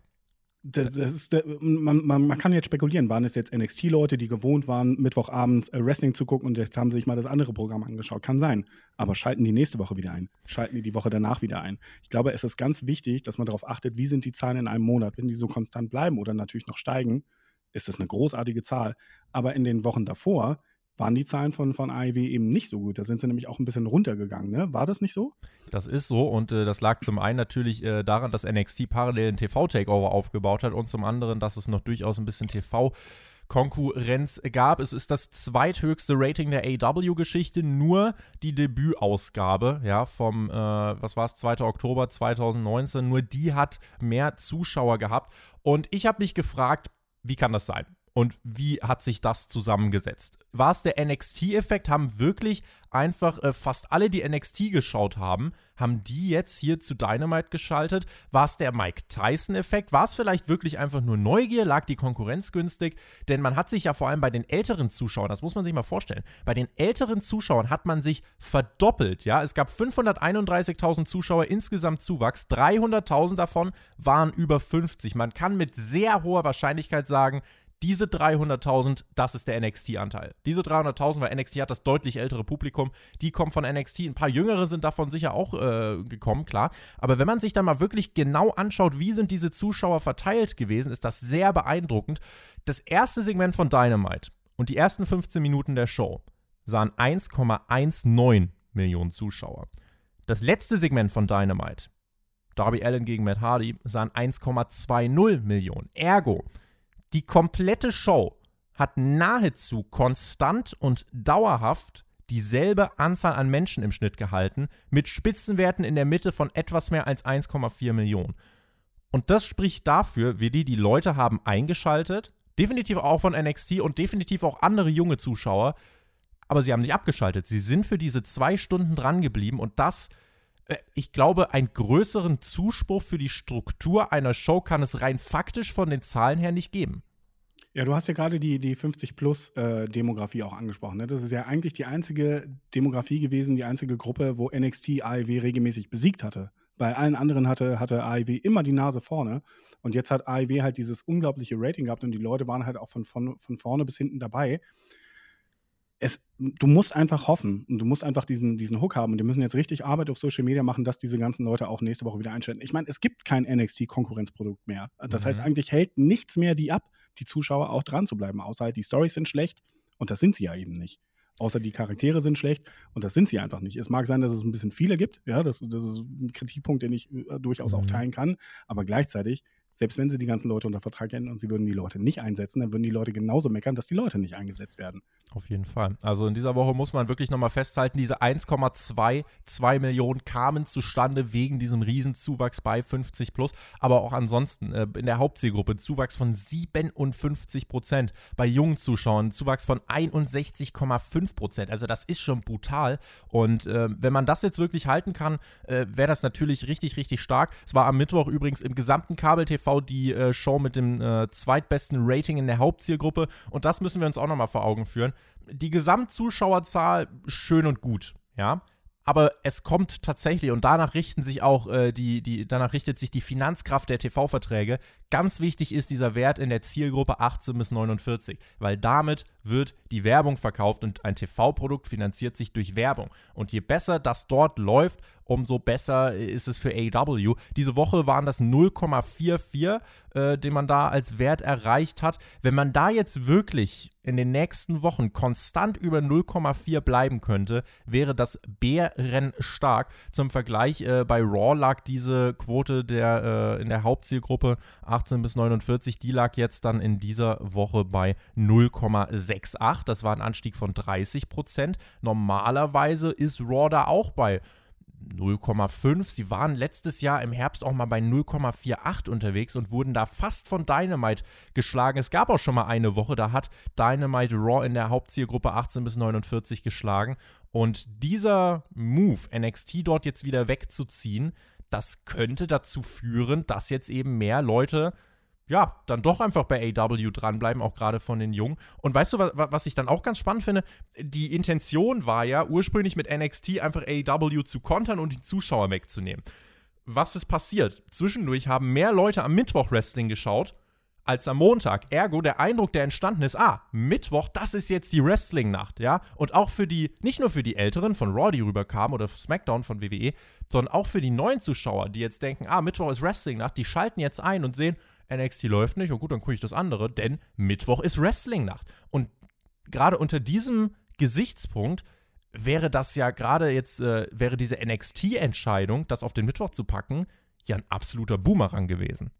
Das, das ist, man, man, man, kann jetzt spekulieren, waren es jetzt NXT-Leute, die gewohnt waren, Mittwochabends äh, Wrestling zu gucken und jetzt haben sie sich mal das andere Programm angeschaut. Kann sein. Aber schalten die nächste Woche wieder ein. Schalten die die Woche danach wieder ein. Ich glaube, es ist ganz wichtig, dass man darauf achtet, wie sind die Zahlen in einem Monat. Wenn die so konstant bleiben oder natürlich noch steigen, ist das eine großartige Zahl. Aber in den Wochen davor waren die Zahlen von, von AEW eben nicht so gut. Da sind sie nämlich auch ein bisschen runtergegangen. Ne? War das nicht so?
Das ist so und äh, das lag zum einen natürlich äh, daran, dass NXT parallel einen TV-Takeover aufgebaut hat und zum anderen, dass es noch durchaus ein bisschen TV- Konkurrenz gab. Es ist das zweithöchste Rating der AW-Geschichte, nur die Debütausgabe, ja, vom, äh, was war es, 2. Oktober 2019, nur die hat mehr Zuschauer gehabt. Und ich habe mich gefragt, wie kann das sein? Und wie hat sich das zusammengesetzt? War es der NXT-Effekt? Haben wirklich einfach äh, fast alle, die NXT geschaut haben, haben die jetzt hier zu Dynamite geschaltet? War es der Mike Tyson-Effekt? War es vielleicht wirklich einfach nur Neugier? Lag die Konkurrenz günstig? Denn man hat sich ja vor allem bei den älteren Zuschauern, das muss man sich mal vorstellen, bei den älteren Zuschauern hat man sich verdoppelt. Ja, es gab 531.000 Zuschauer insgesamt Zuwachs, 300.000 davon waren über 50. Man kann mit sehr hoher Wahrscheinlichkeit sagen, diese 300.000, das ist der NXT-Anteil. Diese 300.000, weil NXT hat das deutlich ältere Publikum, die kommen von NXT. Ein paar Jüngere sind davon sicher auch äh, gekommen, klar. Aber wenn man sich dann mal wirklich genau anschaut, wie sind diese Zuschauer verteilt gewesen, ist das sehr beeindruckend. Das erste Segment von Dynamite und die ersten 15 Minuten der Show sahen 1,19 Millionen Zuschauer. Das letzte Segment von Dynamite, Darby Allen gegen Matt Hardy, sahen 1,20 Millionen. Ergo, die komplette Show hat nahezu konstant und dauerhaft dieselbe Anzahl an Menschen im Schnitt gehalten, mit Spitzenwerten in der Mitte von etwas mehr als 1,4 Millionen. Und das spricht dafür, wie die die Leute haben eingeschaltet, definitiv auch von NXT und definitiv auch andere junge Zuschauer, aber sie haben nicht abgeschaltet. Sie sind für diese zwei Stunden dran geblieben und das, ich glaube, einen größeren Zuspruch für die Struktur einer Show kann es rein faktisch von den Zahlen her nicht geben.
Ja, du hast ja gerade die, die 50-Plus-Demografie äh, auch angesprochen. Ne? Das ist ja eigentlich die einzige Demografie gewesen, die einzige Gruppe, wo NXT AEW regelmäßig besiegt hatte. Bei allen anderen hatte, hatte AEW immer die Nase vorne. Und jetzt hat AEW halt dieses unglaubliche Rating gehabt und die Leute waren halt auch von, von, von vorne bis hinten dabei. Es, du musst einfach hoffen und du musst einfach diesen, diesen Hook haben und die müssen jetzt richtig Arbeit auf Social Media machen, dass diese ganzen Leute auch nächste Woche wieder einschalten. Ich meine, es gibt kein NXT-Konkurrenzprodukt mehr. Das mhm. heißt, eigentlich hält nichts mehr die ab, die Zuschauer auch dran zu bleiben, außer halt die Stories sind schlecht und das sind sie ja eben nicht. Außer die Charaktere sind schlecht und das sind sie einfach nicht. Es mag sein, dass es ein bisschen viele gibt, ja, das, das ist ein Kritikpunkt, den ich äh, durchaus mhm. auch teilen kann, aber gleichzeitig selbst wenn sie die ganzen Leute unter Vertrag hätten und sie würden die Leute nicht einsetzen, dann würden die Leute genauso meckern, dass die Leute nicht eingesetzt werden.
Auf jeden Fall. Also in dieser Woche muss man wirklich nochmal festhalten, diese 1,22 Millionen kamen zustande wegen diesem Riesenzuwachs bei 50 plus, aber auch ansonsten äh, in der Hauptzielgruppe Zuwachs von 57 Prozent, bei jungen Zuschauern Zuwachs von 61,5 Prozent. Also das ist schon brutal und äh, wenn man das jetzt wirklich halten kann, äh, wäre das natürlich richtig, richtig stark. Es war am Mittwoch übrigens im gesamten Kabel-TV Die äh, Show mit dem äh, zweitbesten Rating in der Hauptzielgruppe. Und das müssen wir uns auch nochmal vor Augen führen. Die Gesamtzuschauerzahl schön und gut, ja aber es kommt tatsächlich und danach richten sich auch äh, die, die, danach richtet sich die Finanzkraft der TV-Verträge. Ganz wichtig ist dieser Wert in der Zielgruppe 18 bis 49, weil damit wird die Werbung verkauft und ein TV-Produkt finanziert sich durch Werbung. Und je besser das dort läuft, umso besser ist es für AW. Diese Woche waren das 0,44, äh, den man da als Wert erreicht hat. Wenn man da jetzt wirklich in den nächsten Wochen konstant über 0,4 bleiben könnte, wäre das bärenstark. Zum Vergleich, äh, bei Raw lag diese Quote der, äh, in der Hauptzielgruppe 18 bis 49, die lag jetzt dann in dieser Woche bei 0,68. Das war ein Anstieg von 30 Prozent. Normalerweise ist Raw da auch bei 0,5. Sie waren letztes Jahr im Herbst auch mal bei 0,48 unterwegs und wurden da fast von Dynamite geschlagen. Es gab auch schon mal eine Woche, da hat Dynamite Raw in der Hauptzielgruppe 18 bis 49 geschlagen. Und dieser Move, NXT dort jetzt wieder wegzuziehen, das könnte dazu führen, dass jetzt eben mehr Leute ja, dann doch einfach bei AW dranbleiben, auch gerade von den Jungen. Und weißt du, was, was ich dann auch ganz spannend finde? Die Intention war ja ursprünglich mit NXT einfach AW zu kontern und die Zuschauer wegzunehmen. Was ist passiert? Zwischendurch haben mehr Leute am Mittwoch Wrestling geschaut als am Montag. Ergo, der Eindruck, der entstanden ist, ah, Mittwoch, das ist jetzt die Wrestling-Nacht, ja? Und auch für die, nicht nur für die Älteren von Raw, die rüberkamen oder SmackDown von WWE, sondern auch für die neuen Zuschauer, die jetzt denken, ah, Mittwoch ist Wrestling-Nacht, die schalten jetzt ein und sehen, NXT läuft nicht, oh gut, dann gucke ich das andere, denn Mittwoch ist Wrestling-Nacht. Und gerade unter diesem Gesichtspunkt wäre das ja gerade jetzt, äh, wäre diese NXT-Entscheidung, das auf den Mittwoch zu packen, ja ein absoluter Boomerang gewesen.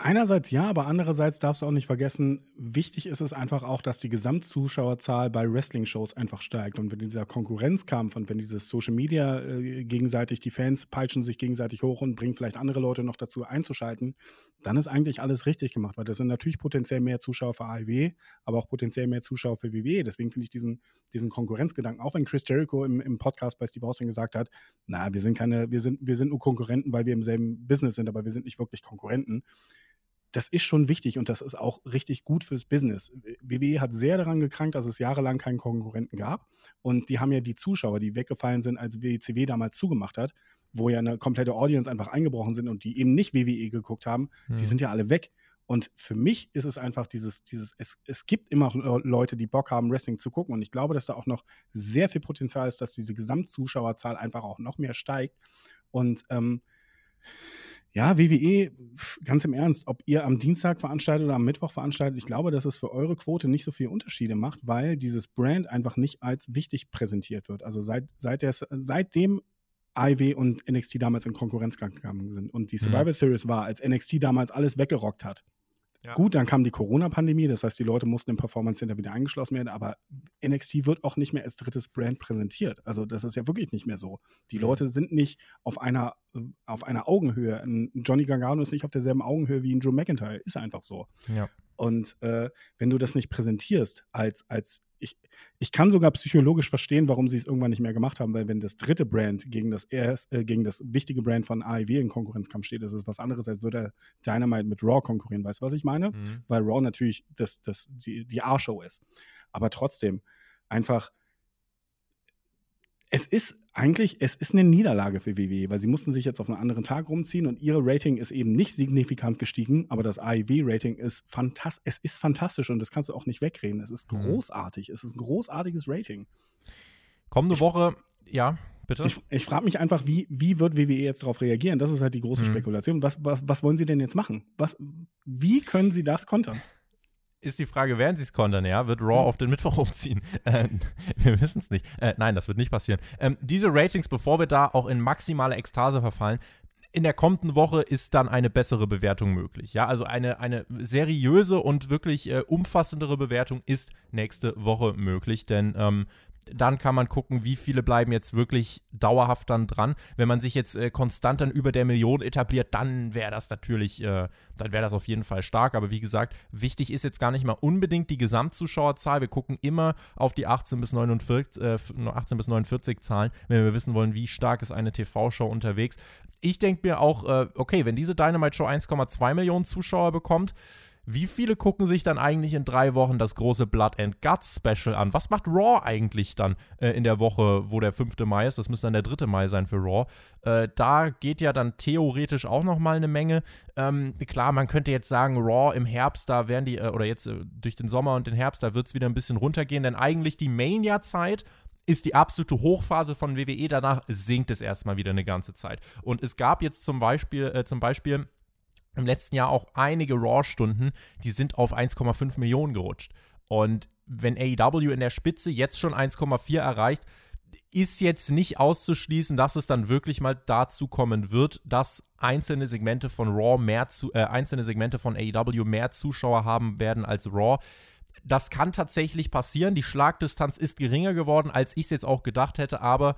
Einerseits ja, aber andererseits darfst du auch nicht vergessen, wichtig ist es einfach auch, dass die Gesamtzuschauerzahl bei Wrestling-Shows einfach steigt. Und wenn dieser Konkurrenzkampf und wenn dieses Social Media äh, gegenseitig, die Fans peitschen sich gegenseitig hoch und bringen vielleicht andere Leute noch dazu einzuschalten, dann ist eigentlich alles richtig gemacht, weil das sind natürlich potenziell mehr Zuschauer für AEW, aber auch potenziell mehr Zuschauer für WWE. Deswegen finde ich diesen, diesen Konkurrenzgedanken, auch wenn Chris Jericho im, im Podcast bei Steve Austin gesagt hat, na, wir sind keine, wir sind, wir sind nur Konkurrenten, weil wir im selben Business sind, aber wir sind nicht wirklich Konkurrenten das ist schon wichtig und das ist auch richtig gut fürs Business. WWE hat sehr daran gekrankt, dass es jahrelang keinen Konkurrenten gab. Und die haben ja die Zuschauer, die weggefallen sind, als WCW damals zugemacht hat, wo ja eine komplette Audience einfach eingebrochen sind und die eben nicht WWE geguckt haben, hm. die sind ja alle weg. Und für mich ist es einfach dieses, dieses, es, es gibt immer Leute, die Bock haben, Wrestling zu gucken. Und ich glaube, dass da auch noch sehr viel Potenzial ist, dass diese Gesamtzuschauerzahl einfach auch noch mehr steigt. Und ähm, Ja, WWE, ganz im Ernst, ob ihr am Dienstag veranstaltet oder am Mittwoch veranstaltet, ich glaube, dass es für eure Quote nicht so viele Unterschiede macht, weil dieses Brand einfach nicht als wichtig präsentiert wird. Also seit, seit der, seitdem IW und NXT damals in Konkurrenz gegangen sind und die mhm. Survivor Series war, als NXT damals alles weggerockt hat, ja. Gut, dann kam die Corona-Pandemie, das heißt, die Leute mussten im Performance Center wieder eingeschlossen werden, aber NXT wird auch nicht mehr als drittes Brand präsentiert. Also, das ist ja wirklich nicht mehr so. Die mhm. Leute sind nicht auf einer, äh, auf einer Augenhöhe. Ein Johnny Gargano ist nicht auf derselben Augenhöhe wie ein Joe McIntyre. Ist einfach so.
Ja.
Und äh, wenn du das nicht präsentierst als, als ich, ich kann sogar psychologisch verstehen, warum sie es irgendwann nicht mehr gemacht haben, weil wenn das dritte Brand gegen das, erst, äh, gegen das wichtige Brand von AEW in Konkurrenzkampf steht, ist es was anderes, als würde Dynamite mit Raw konkurrieren. Weißt du, was ich meine? Mhm. Weil Raw natürlich das, das, die, die A-Show ist. Aber trotzdem, einfach es ist eigentlich, es ist eine Niederlage für WWE, weil sie mussten sich jetzt auf einen anderen Tag rumziehen und ihre Rating ist eben nicht signifikant gestiegen, aber das AEW-Rating ist fantastisch. Es ist fantastisch und das kannst du auch nicht wegreden. Es ist mhm. großartig. Es ist ein großartiges Rating.
Kommende ich, Woche, ja, bitte.
Ich, ich frage mich einfach, wie, wie wird WWE jetzt darauf reagieren? Das ist halt die große mhm. Spekulation. Was, was, was wollen sie denn jetzt machen? Was, wie können sie das kontern?
Ist die Frage, werden sie es kontern, ja? Wird Raw auf den Mittwoch *laughs* umziehen? Äh, wir wissen es nicht. Äh, nein, das wird nicht passieren. Ähm, diese Ratings, bevor wir da auch in maximale Ekstase verfallen, in der kommenden Woche ist dann eine bessere Bewertung möglich. Ja, also eine, eine seriöse und wirklich äh, umfassendere Bewertung ist nächste Woche möglich, denn ähm, dann kann man gucken, wie viele bleiben jetzt wirklich dauerhaft dann dran. Wenn man sich jetzt äh, konstant dann über der Million etabliert, dann wäre das natürlich, äh, dann wäre das auf jeden Fall stark. Aber wie gesagt, wichtig ist jetzt gar nicht mal unbedingt die Gesamtzuschauerzahl. Wir gucken immer auf die 18 bis 49, äh, 18 bis 49 Zahlen, wenn wir wissen wollen, wie stark ist eine TV-Show unterwegs. Ich denke mir auch, äh, okay, wenn diese Dynamite Show 1,2 Millionen Zuschauer bekommt, wie viele gucken sich dann eigentlich in drei Wochen das große Blood and Guts Special an? Was macht Raw eigentlich dann äh, in der Woche, wo der 5. Mai ist? Das müsste dann der 3. Mai sein für Raw. Äh, da geht ja dann theoretisch auch noch mal eine Menge. Ähm, klar, man könnte jetzt sagen, Raw im Herbst, da werden die, äh, oder jetzt äh, durch den Sommer und den Herbst, da wird es wieder ein bisschen runtergehen, denn eigentlich die Mania-Zeit ist die absolute Hochphase von WWE. Danach sinkt es erstmal wieder eine ganze Zeit. Und es gab jetzt zum Beispiel, äh, zum Beispiel im letzten Jahr auch einige Raw-Stunden, die sind auf 1,5 Millionen gerutscht. Und wenn AEW in der Spitze jetzt schon 1,4 erreicht, ist jetzt nicht auszuschließen, dass es dann wirklich mal dazu kommen wird, dass einzelne Segmente von Raw mehr zu, äh, einzelne Segmente von AEW mehr Zuschauer haben werden als Raw. Das kann tatsächlich passieren. Die Schlagdistanz ist geringer geworden, als ich es jetzt auch gedacht hätte, aber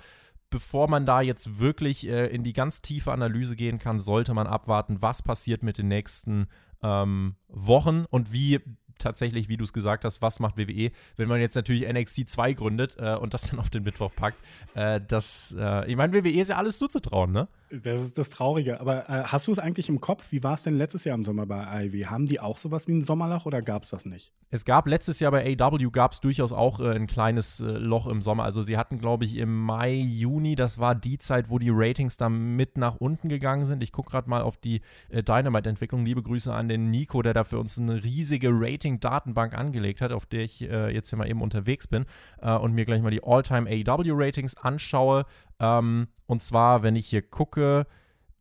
bevor man da jetzt wirklich äh, in die ganz tiefe Analyse gehen kann, sollte man abwarten, was passiert mit den nächsten ähm, Wochen und wie tatsächlich, wie du es gesagt hast, was macht WWE, wenn man jetzt natürlich NXT 2 gründet äh, und das dann auf den Mittwoch packt. Äh, das, äh, ich meine, WWE ist ja alles zuzutrauen, ne?
Das ist das Traurige. Aber äh, hast du es eigentlich im Kopf? Wie war es denn letztes Jahr im Sommer bei Ivy? Haben die auch sowas wie ein Sommerloch oder gab es das nicht?
Es gab letztes Jahr bei AW gab es durchaus auch äh, ein kleines Loch im Sommer. Also sie hatten, glaube ich, im Mai, Juni, das war die Zeit, wo die Ratings dann mit nach unten gegangen sind. Ich gucke gerade mal auf die Dynamite-Entwicklung. Liebe Grüße an den Nico, der da für uns eine riesige Rating-Datenbank angelegt hat, auf der ich äh, jetzt hier mal eben unterwegs bin äh, und mir gleich mal die All-Time AW-Ratings anschaue. Ähm, und zwar, wenn ich hier gucke,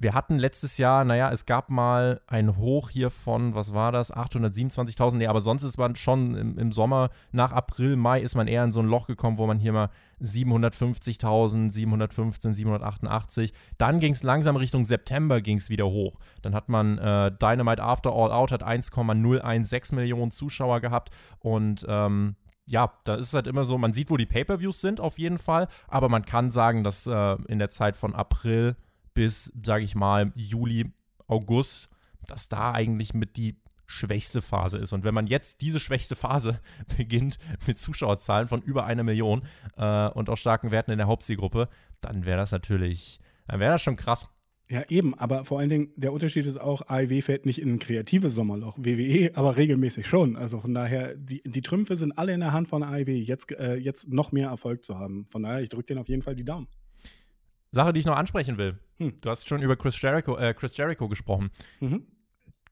wir hatten letztes Jahr, naja, es gab mal ein Hoch hier von, was war das, 827.000, nee, aber sonst ist man schon im, im, Sommer, nach April, Mai ist man eher in so ein Loch gekommen, wo man hier mal 750.000, 715, 788, dann ging es langsam Richtung September ging es wieder hoch. Dann hat man äh, Dynamite After All Out, hat 1,016 Millionen Zuschauer gehabt und ähm, ja, da ist halt immer so, man sieht, wo die Pay-per-Views sind auf jeden Fall, aber man kann sagen, dass äh, in der Zeit von April bis, sage ich mal, Juli, August, dass da eigentlich mit die schwächste Phase ist. Und wenn man jetzt diese schwächste Phase *laughs* beginnt mit Zuschauerzahlen von über einer Million äh, und auch starken Werten in der Hauptzielgruppe, dann wäre das natürlich, dann wäre das schon krass.
Ja, eben, aber vor allen Dingen, der Unterschied ist auch, AEW fällt nicht in ein kreatives Sommerloch, WWE aber regelmäßig schon. Also von daher, die, die Trümpfe sind alle in der Hand von AEW, jetzt, äh, jetzt noch mehr Erfolg zu haben. Von daher, ich drücke denen auf jeden Fall die Daumen.
Sache, die ich noch ansprechen will. Hm. Du hast schon über Chris Jericho, äh, Chris Jericho gesprochen. Mhm.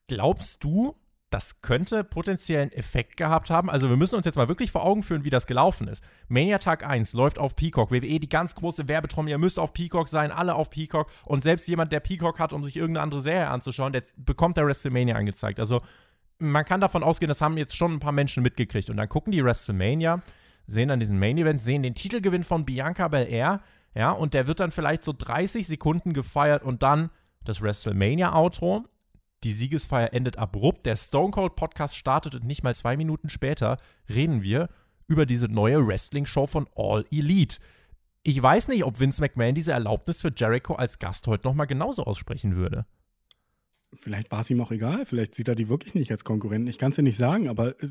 Glaubst du, das könnte potenziell einen Effekt gehabt haben. Also wir müssen uns jetzt mal wirklich vor Augen führen, wie das gelaufen ist. Mania Tag 1 läuft auf Peacock. WWE, die ganz große Werbetrommel, ihr müsst auf Peacock sein, alle auf Peacock. Und selbst jemand, der Peacock hat, um sich irgendeine andere Serie anzuschauen, der bekommt der WrestleMania angezeigt. Also man kann davon ausgehen, das haben jetzt schon ein paar Menschen mitgekriegt. Und dann gucken die WrestleMania, sehen dann diesen Main Event, sehen den Titelgewinn von Bianca Belair, ja, und der wird dann vielleicht so 30 Sekunden gefeiert und dann das WrestleMania-Outro die Siegesfeier endet abrupt. Der Stone Cold Podcast startet und nicht mal zwei Minuten später reden wir über diese neue Wrestling-Show von All Elite. Ich weiß nicht, ob Vince McMahon diese Erlaubnis für Jericho als Gast heute nochmal genauso aussprechen würde.
Vielleicht war es ihm auch egal. Vielleicht sieht er die wirklich nicht als Konkurrenten. Ich kann es dir nicht sagen, aber äh,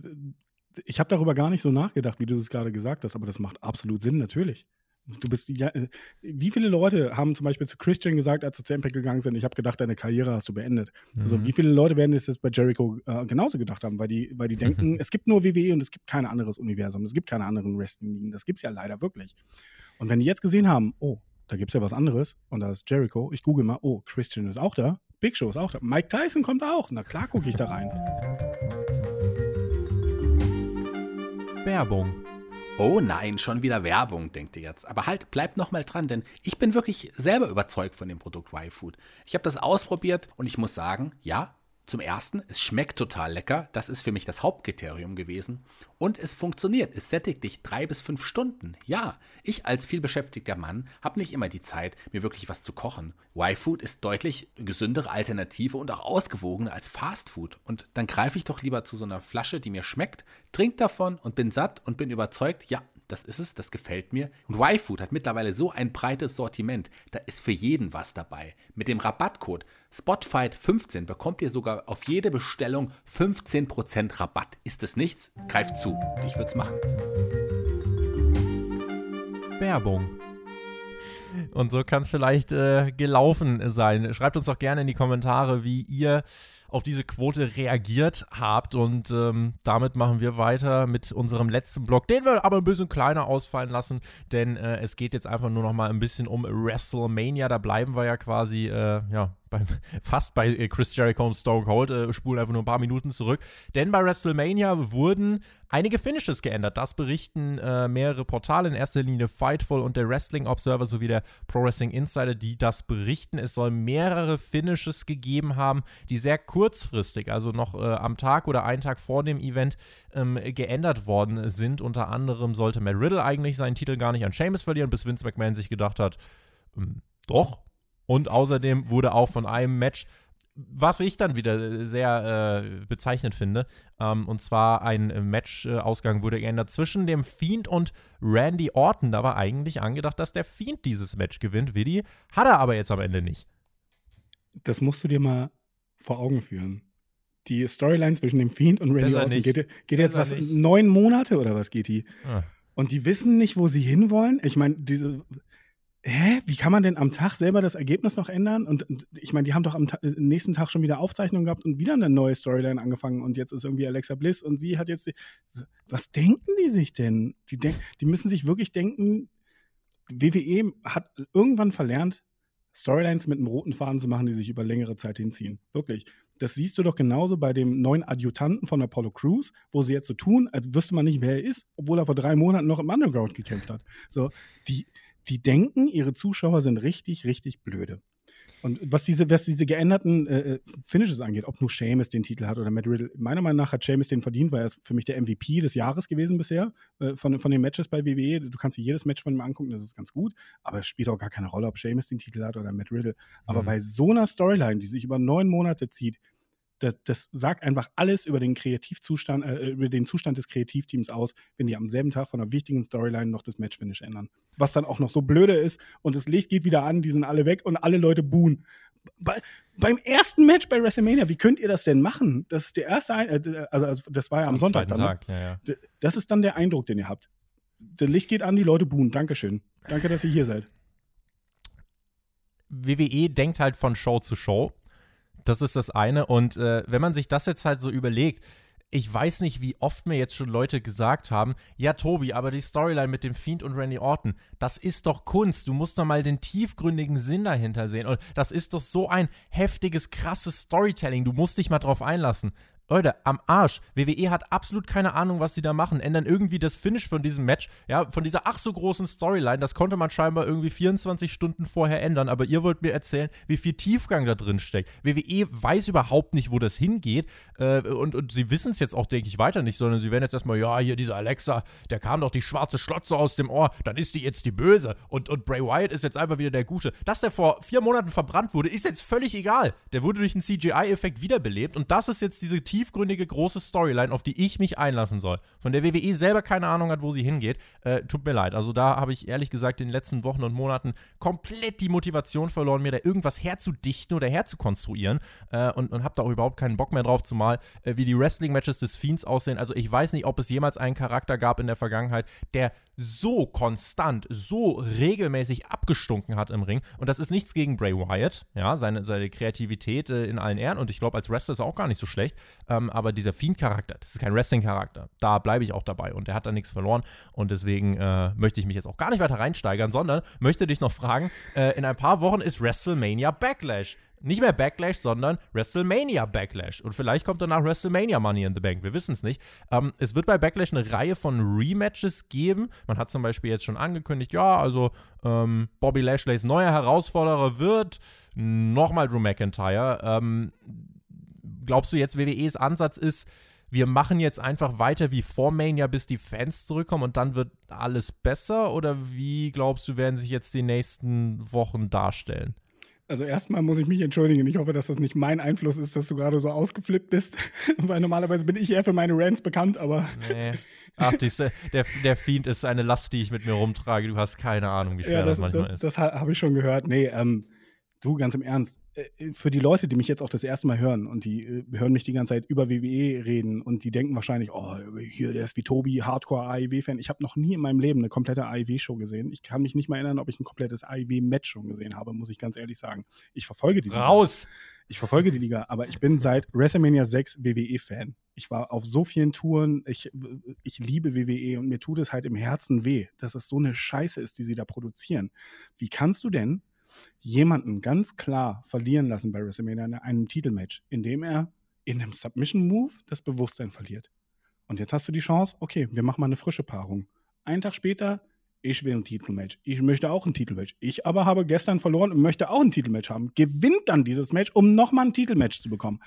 ich habe darüber gar nicht so nachgedacht, wie du es gerade gesagt hast. Aber das macht absolut Sinn, natürlich. Du bist ja, äh, wie viele Leute haben zum Beispiel zu Christian gesagt, als sie zu Impact gegangen sind, ich habe gedacht, deine Karriere hast du beendet. Also, mhm. Also wie viele Leute werden das jetzt bei Jericho äh, genauso gedacht haben, weil die, weil die denken, *laughs* es gibt nur WWE und es gibt kein anderes Universum, es gibt keine anderen Wrestling-Ligen. Das gibt es ja leider wirklich. Und wenn die jetzt gesehen haben, oh, da gibt es ja was anderes und da ist Jericho, ich google mal, oh, Christian ist auch da, Big Show ist auch da, Mike Tyson kommt auch, na klar gucke ich da rein.
Werbung
Oh nein, schon wieder Werbung, denkt ihr jetzt. Aber halt, bleibt nochmal dran, denn ich bin wirklich selber überzeugt von dem Produkt Y-Food. Ich habe das ausprobiert und ich muss sagen, ja, zum ersten, es schmeckt total lecker. Das ist für mich das Hauptkriterium gewesen. Und es funktioniert. Es sättigt dich drei bis fünf Stunden. Ja, ich als vielbeschäftigter Mann habe nicht immer die Zeit, mir wirklich was zu kochen. Y-Food ist deutlich gesündere Alternative und auch ausgewogener als Fast Food. Und dann greife ich doch lieber zu so einer Flasche, die mir schmeckt, trink davon und bin satt und bin überzeugt, ja, das ist es, das gefällt mir. Und Y-Food hat mittlerweile so ein breites Sortiment, da ist für jeden was dabei. Mit dem Rabattcode Spotfight15 bekommt ihr sogar auf jede Bestellung 15% Rabatt. Ist es nichts? Greift zu. Ich würde es machen.
Werbung. Und so kann es vielleicht äh, gelaufen sein. Schreibt uns doch gerne in die Kommentare, wie ihr auf diese Quote reagiert habt. Und ähm, damit machen wir weiter mit unserem letzten Block, den wir aber ein bisschen kleiner ausfallen lassen, denn äh, es geht jetzt einfach nur noch mal ein bisschen um WrestleMania. Da bleiben wir ja quasi, äh, ja, beim, fast bei äh, Chris Jericho und Stone Cold, äh, spulen einfach nur ein paar Minuten zurück. Denn bei WrestleMania wurden einige Finishes geändert. Das berichten äh, mehrere Portale, in erster Linie Fightful und der Wrestling Observer sowie der Pro Wrestling Insider, die das berichten. Es soll mehrere Finishes gegeben haben, die sehr kurzfristig, also noch äh, am Tag oder einen Tag vor dem Event, ähm, geändert worden sind. Unter anderem sollte Matt Riddle eigentlich seinen Titel gar nicht an Sheamus verlieren, bis Vince McMahon sich gedacht hat, ähm, doch, und außerdem wurde auch von einem Match, was ich dann wieder sehr äh, bezeichnend finde, ähm, und zwar ein Match-Ausgang wurde geändert zwischen dem Fiend und Randy Orton. Da war eigentlich angedacht, dass der Fiend dieses Match gewinnt, Willi. Hat er aber jetzt am Ende nicht.
Das musst du dir mal vor Augen führen. Die Storyline zwischen dem Fiend und Randy Besser Orton nicht. geht, geht jetzt was, nicht. neun Monate oder was geht die? Ah. Und die wissen nicht, wo sie hinwollen. Ich meine, diese, hä, wie kann man denn am Tag selber das Ergebnis noch ändern? Und, ich meine, die haben doch am Ta nächsten Tag schon wieder Aufzeichnungen gehabt und wieder eine neue Storyline angefangen und jetzt ist irgendwie Alexa Bliss und sie hat jetzt, was denken die sich denn? Die, denk, die müssen sich wirklich denken, WWE hat irgendwann verlernt, Storylines mit einem roten Faden zu machen, die sich über längere Zeit hinziehen. Wirklich. Das siehst du doch genauso bei dem neuen Adjutanten von Apollo Crews, wo sie jetzt so tun, als wüsste man nicht, wer er ist, obwohl er vor drei Monaten noch im Underground gekämpft hat. So, die, die denken, ihre Zuschauer sind richtig, richtig blöde. Und was diese, was diese geänderten äh, äh Finishes angeht, ob nur Seamus den Titel hat oder Matt Riddle, meiner Meinung nach hat Seamus den verdient, weil er ist für mich der MVP des Jahres gewesen bisher äh, von, von den Matches bei WWE. Du kannst dir jedes Match von ihm angucken, das ist ganz gut, aber es spielt auch gar keine Rolle, ob Seamus den Titel hat oder Matt Riddle. Aber mhm. bei so einer Storyline, die sich über neun Monate zieht, das, das, sagt einfach alles über den Kreativzustand, äh, über den Zustand des Kreativteams aus, wenn die am selben Tag von einer wichtigen Storyline noch das Matchfinish ändern. Was dann auch noch so blöde ist und das Licht geht wieder an, die sind alle weg und alle Leute buhen. Bei, beim ersten Match bei WrestleMania, wie könnt ihr das denn machen? Das ist der erste, äh, also, also, das war ja am, am Sonntag dann. Ne? Tag, ja, ja. Das ist dann der Eindruck, den ihr habt. Das Licht geht an, die Leute buhen. Dankeschön. Danke, dass ihr hier seid.
WWE denkt halt von Show zu Show das ist das eine. Und äh, wenn man sich das jetzt halt so überlegt, ich weiß nicht, wie oft mir jetzt schon Leute gesagt haben, ja, Tobi, aber die Storyline mit dem Fiend und Randy Orton, das ist doch Kunst. Du musst doch mal den tiefgründigen Sinn dahinter sehen. Und das ist doch so ein heftiges, krasses Storytelling. Du musst dich mal drauf einlassen. Leute, am Arsch. WWE hat absolut keine Ahnung, was sie da machen. Ändern irgendwie das Finish von diesem Match, ja, von dieser ach so großen Storyline. Das konnte man scheinbar irgendwie 24 Stunden vorher ändern. Aber ihr wollt mir erzählen, wie viel Tiefgang da drin steckt. WWE weiß überhaupt nicht, wo das hingeht. Äh, und, und sie wissen es jetzt auch, denke ich, weiter nicht, sondern sie werden jetzt erstmal, ja, hier dieser Alexa, der kam doch die schwarze Schlotze aus dem Ohr, dann ist die jetzt die Böse. Und, und Bray Wyatt ist jetzt einfach wieder der Gute. Dass der vor vier Monaten verbrannt wurde, ist jetzt völlig egal. Der wurde durch einen CGI-Effekt wiederbelebt. Und das ist jetzt diese Tiefgang tiefgründige große Storyline, auf die ich mich einlassen soll, von der WWE selber keine Ahnung hat, wo sie hingeht, äh, tut mir leid. Also da habe ich ehrlich gesagt in den letzten Wochen und Monaten komplett die Motivation verloren, mir da irgendwas herzudichten oder herzukonstruieren äh, und, und habe da auch überhaupt keinen Bock mehr drauf, zumal äh, wie die Wrestling-Matches des Fiends aussehen. Also ich weiß nicht, ob es jemals einen Charakter gab in der Vergangenheit, der so konstant, so regelmäßig abgestunken hat im Ring. Und das ist nichts gegen Bray Wyatt, ja, seine, seine Kreativität äh, in allen Ehren. Und ich glaube, als Wrestler ist er auch gar nicht so schlecht. Ähm, aber dieser Fiend-Charakter, das ist kein Wrestling-Charakter. Da bleibe ich auch dabei. Und der hat da nichts verloren. Und deswegen äh, möchte ich mich jetzt auch gar nicht weiter reinsteigern, sondern möchte dich noch fragen: äh, In ein paar Wochen ist WrestleMania Backlash. Nicht mehr Backlash, sondern WrestleMania Backlash. Und vielleicht kommt danach WrestleMania Money in the Bank. Wir wissen es nicht. Ähm, es wird bei Backlash eine Reihe von Rematches geben. Man hat zum Beispiel jetzt schon angekündigt, ja, also ähm, Bobby Lashlays neuer Herausforderer wird nochmal Drew McIntyre. Ähm, glaubst du jetzt, WWEs Ansatz ist, wir machen jetzt einfach weiter wie vor Mania, bis die Fans zurückkommen und dann wird alles besser? Oder wie glaubst du, werden sich jetzt die nächsten Wochen darstellen?
Also erstmal muss ich mich entschuldigen. Ich hoffe, dass das nicht mein Einfluss ist, dass du gerade so ausgeflippt bist. *laughs* Weil normalerweise bin ich eher für meine Rants bekannt, aber.
Nee. *laughs* Ach, diese, der, der Fiend ist eine Last, die ich mit mir rumtrage. Du hast keine Ahnung, wie schwer ja, das, das, manchmal
das,
ist.
Das habe ich schon gehört. Nee, ähm, du, ganz im Ernst. Äh, für die Leute, die mich jetzt auch das erste Mal hören und die äh, hören mich die ganze Zeit über WWE reden und die denken wahrscheinlich, oh, hier, der ist wie Tobi, Hardcore AIW-Fan. Ich habe noch nie in meinem Leben eine komplette AIW-Show gesehen. Ich kann mich nicht mal erinnern, ob ich ein komplettes AIW-Match schon gesehen habe, muss ich ganz ehrlich sagen. Ich verfolge die
Raus!
Liga. Ich verfolge die Liga, aber ich bin seit WrestleMania 6 WWE-Fan. Ich war auf so vielen Touren, ich, ich liebe WWE und mir tut es halt im Herzen weh, dass es so eine Scheiße ist, die sie da produzieren. Wie kannst du denn jemanden ganz klar verlieren lassen bei WrestleMania in einem Titelmatch, indem er in einem Submission-Move das Bewusstsein verliert. Und jetzt hast du die Chance, okay, wir machen mal eine frische Paarung. Einen Tag später, ich will ein Titelmatch. Ich möchte auch ein Titelmatch. Ich aber habe gestern verloren und möchte auch ein Titelmatch haben. Gewinnt dann dieses Match, um nochmal ein Titelmatch zu bekommen.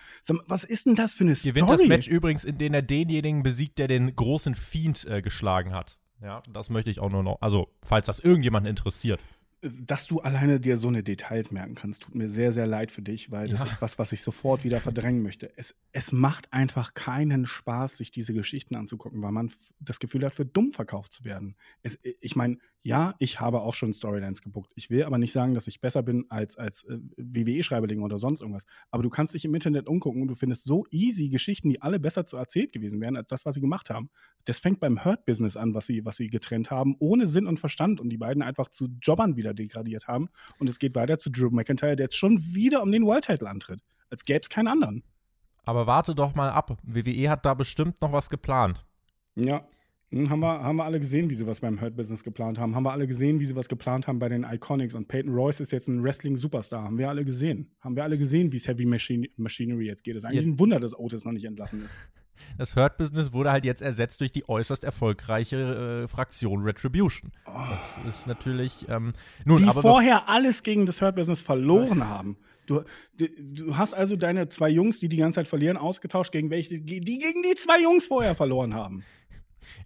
Was ist denn das für eine
Story? Gewinnt das Match übrigens, in dem er denjenigen besiegt, der den großen Fiend äh, geschlagen hat. Ja, das möchte ich auch nur noch. Also, falls das irgendjemanden interessiert
dass du alleine dir so eine Details merken kannst, tut mir sehr, sehr leid für dich, weil das ja. ist was, was ich sofort wieder verdrängen möchte. Es, es macht einfach keinen Spaß, sich diese Geschichten anzugucken, weil man das Gefühl hat, für dumm verkauft zu werden. Es, ich meine, ja, ich habe auch schon Storylines gebuckt. Ich will aber nicht sagen, dass ich besser bin als, als äh, WWE-Schreiberling oder sonst irgendwas. Aber du kannst dich im Internet umgucken und du findest so easy Geschichten, die alle besser zu erzählt gewesen wären, als das, was sie gemacht haben. Das fängt beim Hurt-Business an, was sie, was sie getrennt haben, ohne Sinn und Verstand und die beiden einfach zu Jobbern wieder degradiert haben. Und es geht weiter zu Drew McIntyre, der jetzt schon wieder um den World Title antritt. Als gäbe es keinen anderen.
Aber warte doch mal ab. WWE hat da bestimmt noch was geplant.
Ja, haben wir, haben wir alle gesehen, wie sie was beim Hurt Business geplant haben. Haben wir alle gesehen, wie sie was geplant haben bei den Iconics. Und Peyton Royce ist jetzt ein Wrestling-Superstar. Haben wir alle gesehen. Haben wir alle gesehen, wie es Heavy Machine Machinery jetzt geht. Es ist eigentlich ja. ein Wunder, dass Otis noch nicht entlassen ist.
Das Hurt Business wurde halt jetzt ersetzt durch die äußerst erfolgreiche äh, Fraktion Retribution. Oh. Das ist natürlich. Ähm,
nun, die vorher alles gegen das Hurt Business verloren haben. Du, du, du, hast also deine zwei Jungs, die die ganze Zeit verlieren, ausgetauscht gegen welche, die gegen die zwei Jungs vorher verloren haben.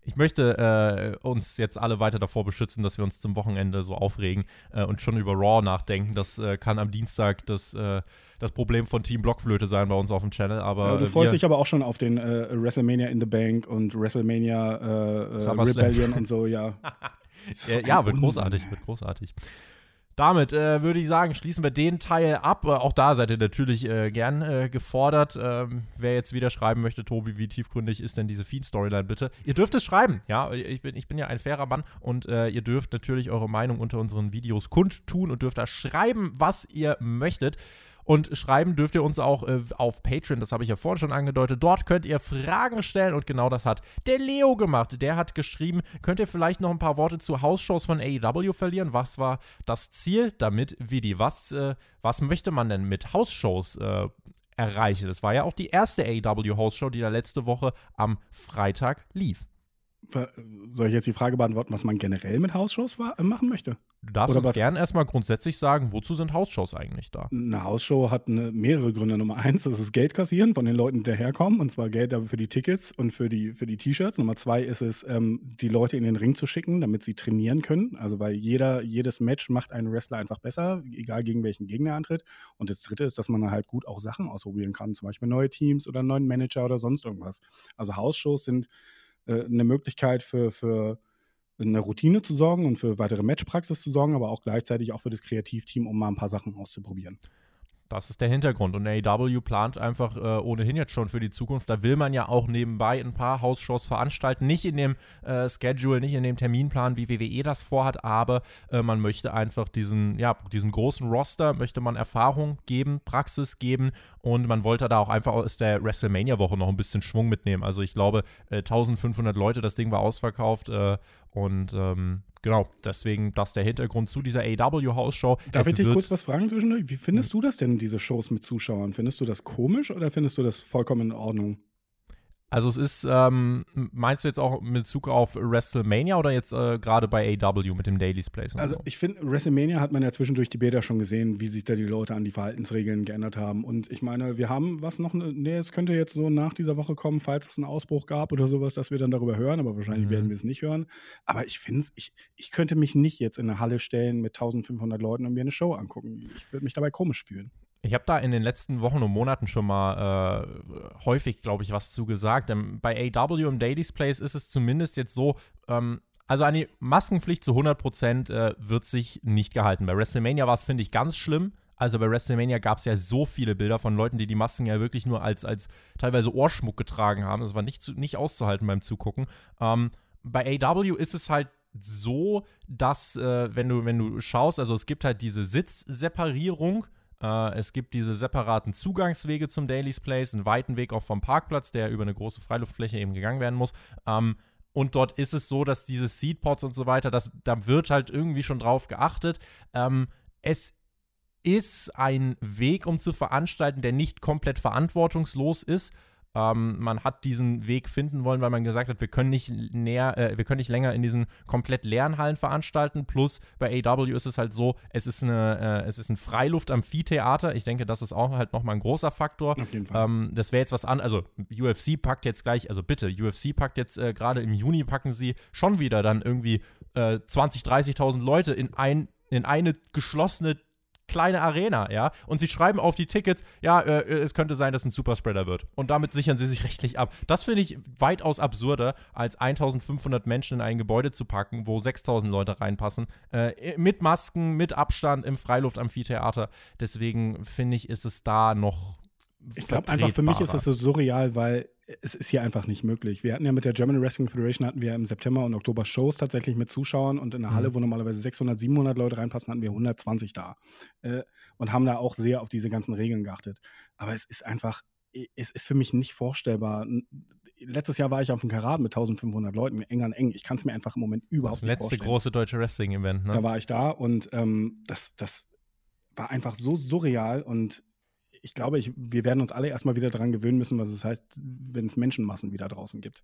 Ich möchte äh, uns jetzt alle weiter davor beschützen, dass wir uns zum Wochenende so aufregen äh, und schon über Raw nachdenken. Das äh, kann am Dienstag das, äh, das Problem von Team Blockflöte sein bei uns auf dem Channel. Aber
ja, du freust dich aber auch schon auf den äh, WrestleMania in the Bank und WrestleMania äh, Rebellion und so, ja. *laughs*
ja, ja, wird großartig, wird großartig. Damit äh, würde ich sagen, schließen wir den Teil ab. Äh, auch da seid ihr natürlich äh, gern äh, gefordert. Ähm, wer jetzt wieder schreiben möchte, Tobi, wie tiefgründig ist denn diese Feed-Storyline bitte? Ihr dürft es schreiben, ja. Ich bin, ich bin ja ein fairer Mann und äh, ihr dürft natürlich eure Meinung unter unseren Videos kundtun und dürft da schreiben, was ihr möchtet. Und schreiben dürft ihr uns auch äh, auf Patreon, das habe ich ja vorhin schon angedeutet. Dort könnt ihr Fragen stellen und genau das hat der Leo gemacht. Der hat geschrieben, könnt ihr vielleicht noch ein paar Worte zu Hausshows von AEW verlieren? Was war das Ziel damit, Vidi? Was, äh, was möchte man denn mit Hausshows äh, erreiche. Das war ja auch die erste AEW House Show, die da letzte Woche am Freitag lief.
Soll ich jetzt die Frage beantworten, was man generell mit Hausshows äh, machen möchte?
Du darfst Oder uns was? gern erstmal grundsätzlich sagen, wozu sind Hausshows eigentlich da?
Eine Hausshow hat eine, mehrere Gründe. Nummer eins, das ist Geld kassieren von den Leuten, die daherkommen, und zwar Geld für die Tickets und für die, für die T-Shirts. Nummer zwei ist es, ähm, die Leute in den Ring zu schicken, damit sie trainieren können. Also weil jeder, jedes Match macht einen Wrestler einfach besser, egal gegen welchen Gegner er antritt. Und das dritte ist, dass man halt gut auch Sachen ausprobieren kann, zum Beispiel neue Teams oder neuen Manager oder sonst irgendwas. Also Hausshows sind äh, eine Möglichkeit für, für eine Routine zu sorgen und für weitere Matchpraxis zu sorgen, aber auch gleichzeitig auch für das Kreativteam, um mal ein paar Sachen auszuprobieren.
Das ist der Hintergrund. Und AEW plant einfach äh, ohnehin jetzt schon für die Zukunft. Da will man ja auch nebenbei ein paar Hausshows veranstalten. Nicht in dem äh, Schedule, nicht in dem Terminplan, wie WWE das vorhat, aber äh, man möchte einfach diesen, ja, diesem großen Roster, möchte man Erfahrung geben, Praxis geben und man wollte da auch einfach aus der WrestleMania-Woche noch ein bisschen Schwung mitnehmen. Also ich glaube, 1500 äh, Leute, das Ding war ausverkauft äh, und ähm, genau, deswegen das der Hintergrund zu dieser AW-House-Show.
Darf es ich dich kurz was fragen zwischendurch? Wie findest hm. du das denn, diese Shows mit Zuschauern? Findest du das komisch oder findest du das vollkommen in Ordnung?
Also es ist, ähm, meinst du jetzt auch mit Bezug auf WrestleMania oder jetzt äh, gerade bei AW mit dem Daily's Place?
Also so? ich finde, WrestleMania hat man ja zwischendurch die Bilder schon gesehen, wie sich da die Leute an die Verhaltensregeln geändert haben. Und ich meine, wir haben was noch, ne, nee, es könnte jetzt so nach dieser Woche kommen, falls es einen Ausbruch gab oder sowas, dass wir dann darüber hören, aber wahrscheinlich mhm. werden wir es nicht hören. Aber ich finde es, ich, ich könnte mich nicht jetzt in eine Halle stellen mit 1500 Leuten und mir eine Show angucken. Ich würde mich dabei komisch fühlen.
Ich habe da in den letzten Wochen und Monaten schon mal äh, häufig, glaube ich, was zu gesagt. Ähm, bei AW im Daily's Place ist es zumindest jetzt so, ähm, also eine Maskenpflicht zu 100% äh, wird sich nicht gehalten. Bei WrestleMania war es, finde ich, ganz schlimm. Also bei WrestleMania gab es ja so viele Bilder von Leuten, die die Masken ja wirklich nur als, als teilweise Ohrschmuck getragen haben. Das war nicht, zu, nicht auszuhalten beim Zugucken. Ähm, bei AW ist es halt so, dass, äh, wenn, du, wenn du schaust, also es gibt halt diese Sitzseparierung es gibt diese separaten Zugangswege zum Daily's Place, einen weiten Weg auch vom Parkplatz, der über eine große Freiluftfläche eben gegangen werden muss. Ähm, und dort ist es so, dass diese Seedpots und so weiter, das, da wird halt irgendwie schon drauf geachtet. Ähm, es ist ein Weg, um zu veranstalten, der nicht komplett verantwortungslos ist. Ähm, man hat diesen Weg finden wollen, weil man gesagt hat, wir können nicht näher, äh, wir können nicht länger in diesen komplett leeren Hallen veranstalten. Plus bei AW ist es halt so, es ist eine, äh, es ist ein Freiluft-Amphitheater. Ich denke, das ist auch halt nochmal ein großer Faktor. Auf jeden Fall. Ähm, das wäre jetzt was an, also UFC packt jetzt gleich, also bitte, UFC packt jetzt äh, gerade im Juni packen sie schon wieder dann irgendwie 20, äh, 30.000 Leute in ein in eine geschlossene kleine Arena, ja. Und sie schreiben auf die Tickets, ja, äh, es könnte sein, dass ein Superspreader wird. Und damit sichern sie sich rechtlich ab. Das finde ich weitaus absurder, als 1500 Menschen in ein Gebäude zu packen, wo 6000 Leute reinpassen. Äh, mit Masken, mit Abstand im Freiluftamphitheater. Deswegen finde ich, ist es da noch.
Ich glaube einfach, für mich ist es so surreal, weil es ist hier einfach nicht möglich. Wir hatten ja mit der German Wrestling Federation hatten wir im September und Oktober Shows tatsächlich mit Zuschauern und in der Halle, mhm. wo normalerweise 600, 700 Leute reinpassen, hatten wir 120 da äh, und haben da auch sehr auf diese ganzen Regeln geachtet. Aber es ist einfach, es ist für mich nicht vorstellbar. Letztes Jahr war ich auf dem Karat mit 1500 Leuten, eng an eng. Ich kann es mir einfach im Moment überhaupt
nicht vorstellen. Das letzte große deutsche Wrestling-Event, ne?
Da war ich da und ähm, das, das war einfach so surreal und ich glaube, ich, wir werden uns alle erstmal wieder daran gewöhnen müssen, was es heißt, wenn es Menschenmassen wieder draußen gibt.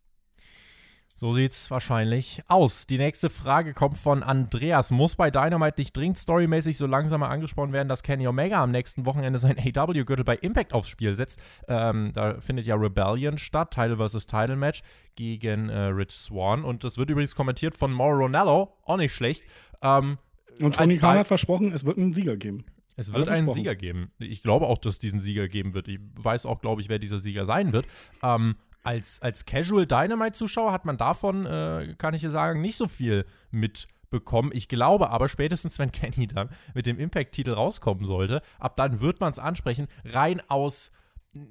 So sieht's wahrscheinlich aus. Die nächste Frage kommt von Andreas. Muss bei Dynamite nicht dringend storymäßig so langsam mal angesprochen werden, dass Kenny Omega am nächsten Wochenende sein AW-Gürtel bei Impact aufs Spiel setzt? Ähm, da findet ja Rebellion statt, Title vs. Title Match gegen äh, Rich Swan. Und das wird übrigens kommentiert von Mauro Ronaldo, auch nicht schlecht. Ähm,
und Tony Khan hat versprochen, es wird einen Sieger geben.
Es wird einen Sieger geben. Ich glaube auch, dass es diesen Sieger geben wird. Ich weiß auch, glaube ich, wer dieser Sieger sein wird. Ähm, als, als Casual Dynamite-Zuschauer hat man davon, äh, kann ich sagen, nicht so viel mitbekommen. Ich glaube aber spätestens, wenn *laughs* Kenny dann mit dem Impact-Titel rauskommen sollte, ab dann wird man es ansprechen. Rein aus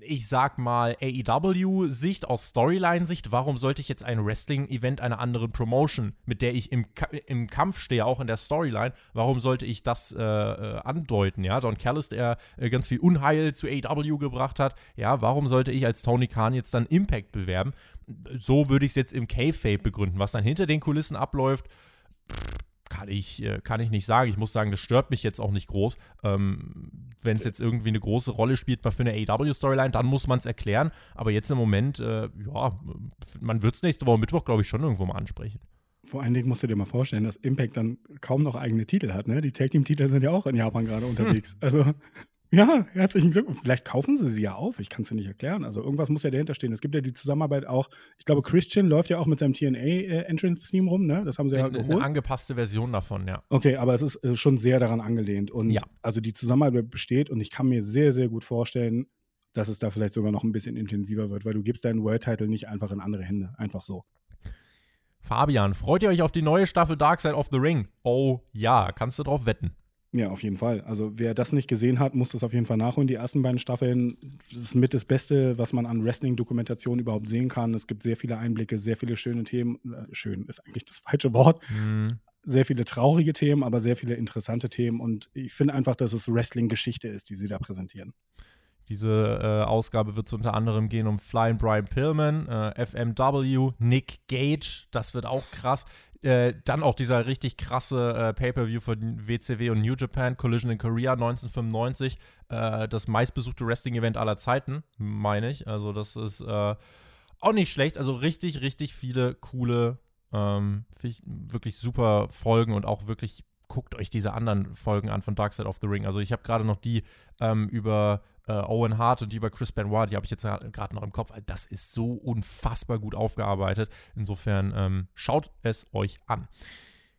ich sag mal, AEW-Sicht, aus Storyline-Sicht, warum sollte ich jetzt ein Wrestling-Event einer anderen Promotion, mit der ich im, Ka im Kampf stehe, auch in der Storyline, warum sollte ich das äh, äh, andeuten? Ja, Don Callis, der äh, ganz viel Unheil zu AEW gebracht hat, ja, warum sollte ich als Tony Khan jetzt dann Impact bewerben? So würde ich es jetzt im K-Fape begründen. Was dann hinter den Kulissen abläuft, kann ich, äh, kann ich nicht sagen. Ich muss sagen, das stört mich jetzt auch nicht groß. Ähm, Wenn es jetzt irgendwie eine große Rolle spielt, mal für eine AW-Storyline, dann muss man es erklären. Aber jetzt im Moment, äh, ja, man wird es nächste Woche Mittwoch, glaube ich, schon irgendwo mal ansprechen.
Vor allen Dingen musst du dir mal vorstellen, dass Impact dann kaum noch eigene Titel hat. Ne? Die Tag Team Titel sind ja auch in Japan gerade unterwegs. Hm. Also ja, herzlichen Glückwunsch. Vielleicht kaufen sie sie ja auf. Ich kann es dir nicht erklären. Also irgendwas muss ja dahinter stehen. Es gibt ja die Zusammenarbeit auch. Ich glaube, Christian läuft ja auch mit seinem TNA äh, rum. Ne? Das haben sie ja
geholt. Eine angepasste Version davon, ja.
Okay, aber es ist schon sehr daran angelehnt. Und ja. also die Zusammenarbeit besteht und ich kann mir sehr, sehr gut vorstellen, dass es da vielleicht sogar noch ein bisschen intensiver wird, weil du gibst deinen World Title nicht einfach in andere Hände. Einfach so.
Fabian, freut ihr euch auf die neue Staffel Dark Side of the Ring? Oh ja, kannst du drauf wetten.
Ja, auf jeden Fall. Also wer das nicht gesehen hat, muss das auf jeden Fall nachholen. Die ersten beiden Staffeln das ist mit das Beste, was man an Wrestling-Dokumentation überhaupt sehen kann. Es gibt sehr viele Einblicke, sehr viele schöne Themen. Äh, schön ist eigentlich das falsche Wort. Mhm. Sehr viele traurige Themen, aber sehr viele interessante Themen. Und ich finde einfach, dass es Wrestling-Geschichte ist, die sie da präsentieren.
Diese äh, Ausgabe wird es unter anderem gehen um Flying Brian Pillman, äh, FMW, Nick Gage, das wird auch krass. Äh, dann auch dieser richtig krasse äh, Pay-Per-View von WCW und New Japan, Collision in Korea 1995. Äh, das meistbesuchte Wrestling-Event aller Zeiten, meine ich. Also, das ist äh, auch nicht schlecht. Also, richtig, richtig viele coole, ähm, wirklich super Folgen und auch wirklich guckt euch diese anderen Folgen an von Dark Side of the Ring. Also ich habe gerade noch die ähm, über äh, Owen Hart und die über Chris Benoit, die habe ich jetzt gerade noch im Kopf. Das ist so unfassbar gut aufgearbeitet. Insofern ähm, schaut es euch an.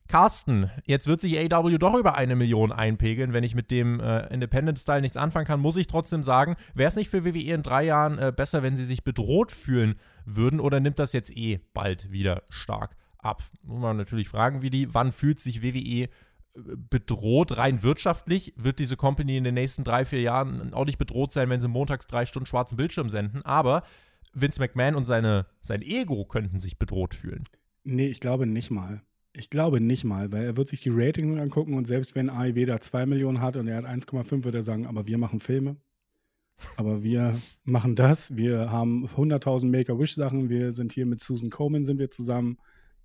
Carsten, jetzt wird sich AW doch über eine Million einpegeln. Wenn ich mit dem äh, Independent-Style nichts anfangen kann, muss ich trotzdem sagen, wäre es nicht für WWE in drei Jahren äh, besser, wenn sie sich bedroht fühlen würden oder nimmt das jetzt eh bald wieder stark ab? Muss man natürlich fragen, wie die, wann fühlt sich WWE bedroht, rein wirtschaftlich wird diese Company in den nächsten drei, vier Jahren auch nicht bedroht sein, wenn sie montags drei Stunden schwarzen Bildschirm senden. Aber Vince McMahon und seine, sein Ego könnten sich bedroht fühlen.
Nee, ich glaube nicht mal. Ich glaube nicht mal, weil er wird sich die Ratings angucken und selbst wenn AIW da 2 Millionen hat und er hat 1,5, wird er sagen, aber wir machen Filme. Aber wir machen das. Wir haben 100.000 Make-A-Wish-Sachen. Wir sind hier mit Susan Coleman sind wir zusammen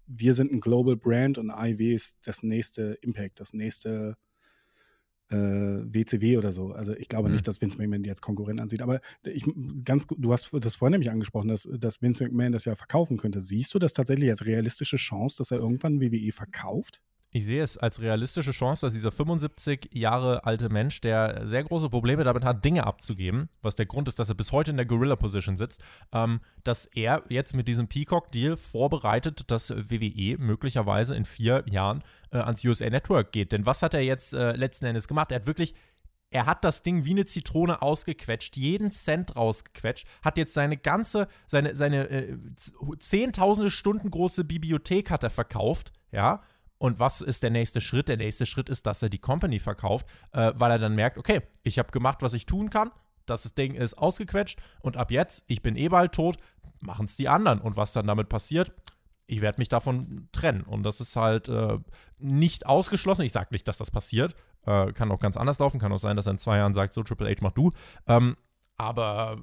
wir sind ein Global Brand und AIW ist das nächste Impact, das nächste äh, WCW oder so. Also ich glaube mhm. nicht, dass Vince McMahon die als Konkurrent ansieht. Aber ich ganz du hast das vorhin nämlich angesprochen, dass, dass Vince McMahon das ja verkaufen könnte. Siehst du das tatsächlich als realistische Chance, dass er irgendwann WWE verkauft?
Ich sehe es als realistische Chance, dass dieser 75 Jahre alte Mensch, der sehr große Probleme damit hat, Dinge abzugeben, was der Grund ist, dass er bis heute in der Gorilla-Position sitzt, ähm, dass er jetzt mit diesem Peacock-Deal vorbereitet, dass WWE möglicherweise in vier Jahren äh, ans USA Network geht. Denn was hat er jetzt äh, letzten Endes gemacht? Er hat wirklich er hat das Ding wie eine Zitrone ausgequetscht, jeden Cent rausgequetscht, hat jetzt seine ganze, seine, seine äh, zehntausende Stunden große Bibliothek hat er verkauft, ja, und was ist der nächste Schritt? Der nächste Schritt ist, dass er die Company verkauft, äh, weil er dann merkt, okay, ich habe gemacht, was ich tun kann. Das Ding ist ausgequetscht und ab jetzt, ich bin eh bald tot, machen es die anderen. Und was dann damit passiert, ich werde mich davon trennen. Und das ist halt äh, nicht ausgeschlossen. Ich sage nicht, dass das passiert. Äh, kann auch ganz anders laufen. Kann auch sein, dass er in zwei Jahren sagt, so Triple H, mach du. Ähm, aber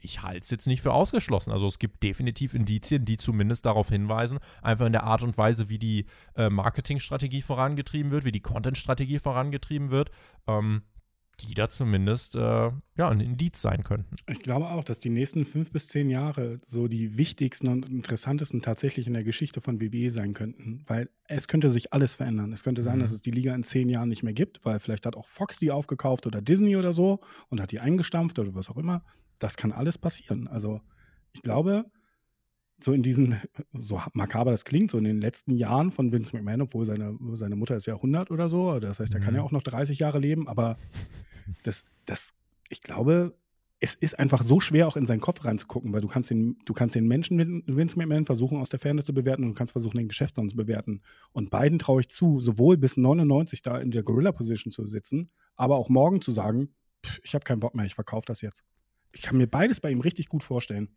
ich halte es jetzt nicht für ausgeschlossen. Also es gibt definitiv Indizien, die zumindest darauf hinweisen, einfach in der Art und Weise, wie die äh, Marketingstrategie vorangetrieben wird, wie die Content-Strategie vorangetrieben wird. Ähm, die da zumindest äh, ja, ein Indiz sein könnten.
Ich glaube auch, dass die nächsten fünf bis zehn Jahre so die wichtigsten und interessantesten tatsächlich in der Geschichte von WWE sein könnten, weil es könnte sich alles verändern. Es könnte sein, mhm. dass es die Liga in zehn Jahren nicht mehr gibt, weil vielleicht hat auch Fox die aufgekauft oder Disney oder so und hat die eingestampft oder was auch immer. Das kann alles passieren. Also ich glaube, so in diesen, *laughs* so makaber das klingt, so in den letzten Jahren von Vince McMahon, obwohl seine, seine Mutter ist ja 100 oder so, das heißt, er mhm. kann ja auch noch 30 Jahre leben, aber *laughs* das, das, ich glaube, es ist einfach so schwer, auch in seinen Kopf reinzugucken, weil du kannst den, du kannst den Menschen Vince McMahon versuchen, aus der Ferne zu bewerten und du kannst versuchen, den Geschäftsmann zu bewerten. Und beiden traue ich zu, sowohl bis 99 da in der Gorilla-Position zu sitzen, aber auch morgen zu sagen, ich habe keinen Bock mehr, ich verkaufe das jetzt. Ich kann mir beides bei ihm richtig gut vorstellen.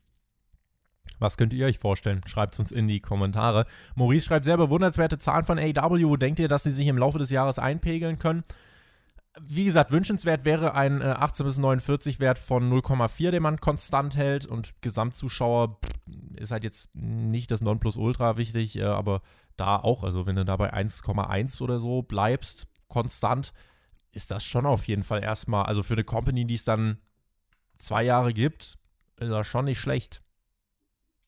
Was könnt ihr euch vorstellen? Schreibt es uns in die Kommentare. Maurice schreibt sehr bewundernswerte Zahlen von AW. Denkt ihr, dass sie sich im Laufe des Jahres einpegeln können? Wie gesagt, wünschenswert wäre ein äh, 18 bis 49 Wert von 0,4, den man konstant hält und Gesamtzuschauer ist halt jetzt nicht das Nonplusultra wichtig, äh, aber da auch, also wenn du da bei 1,1 oder so bleibst, konstant, ist das schon auf jeden Fall erstmal, also für eine Company, die es dann zwei Jahre gibt, ist das schon nicht schlecht.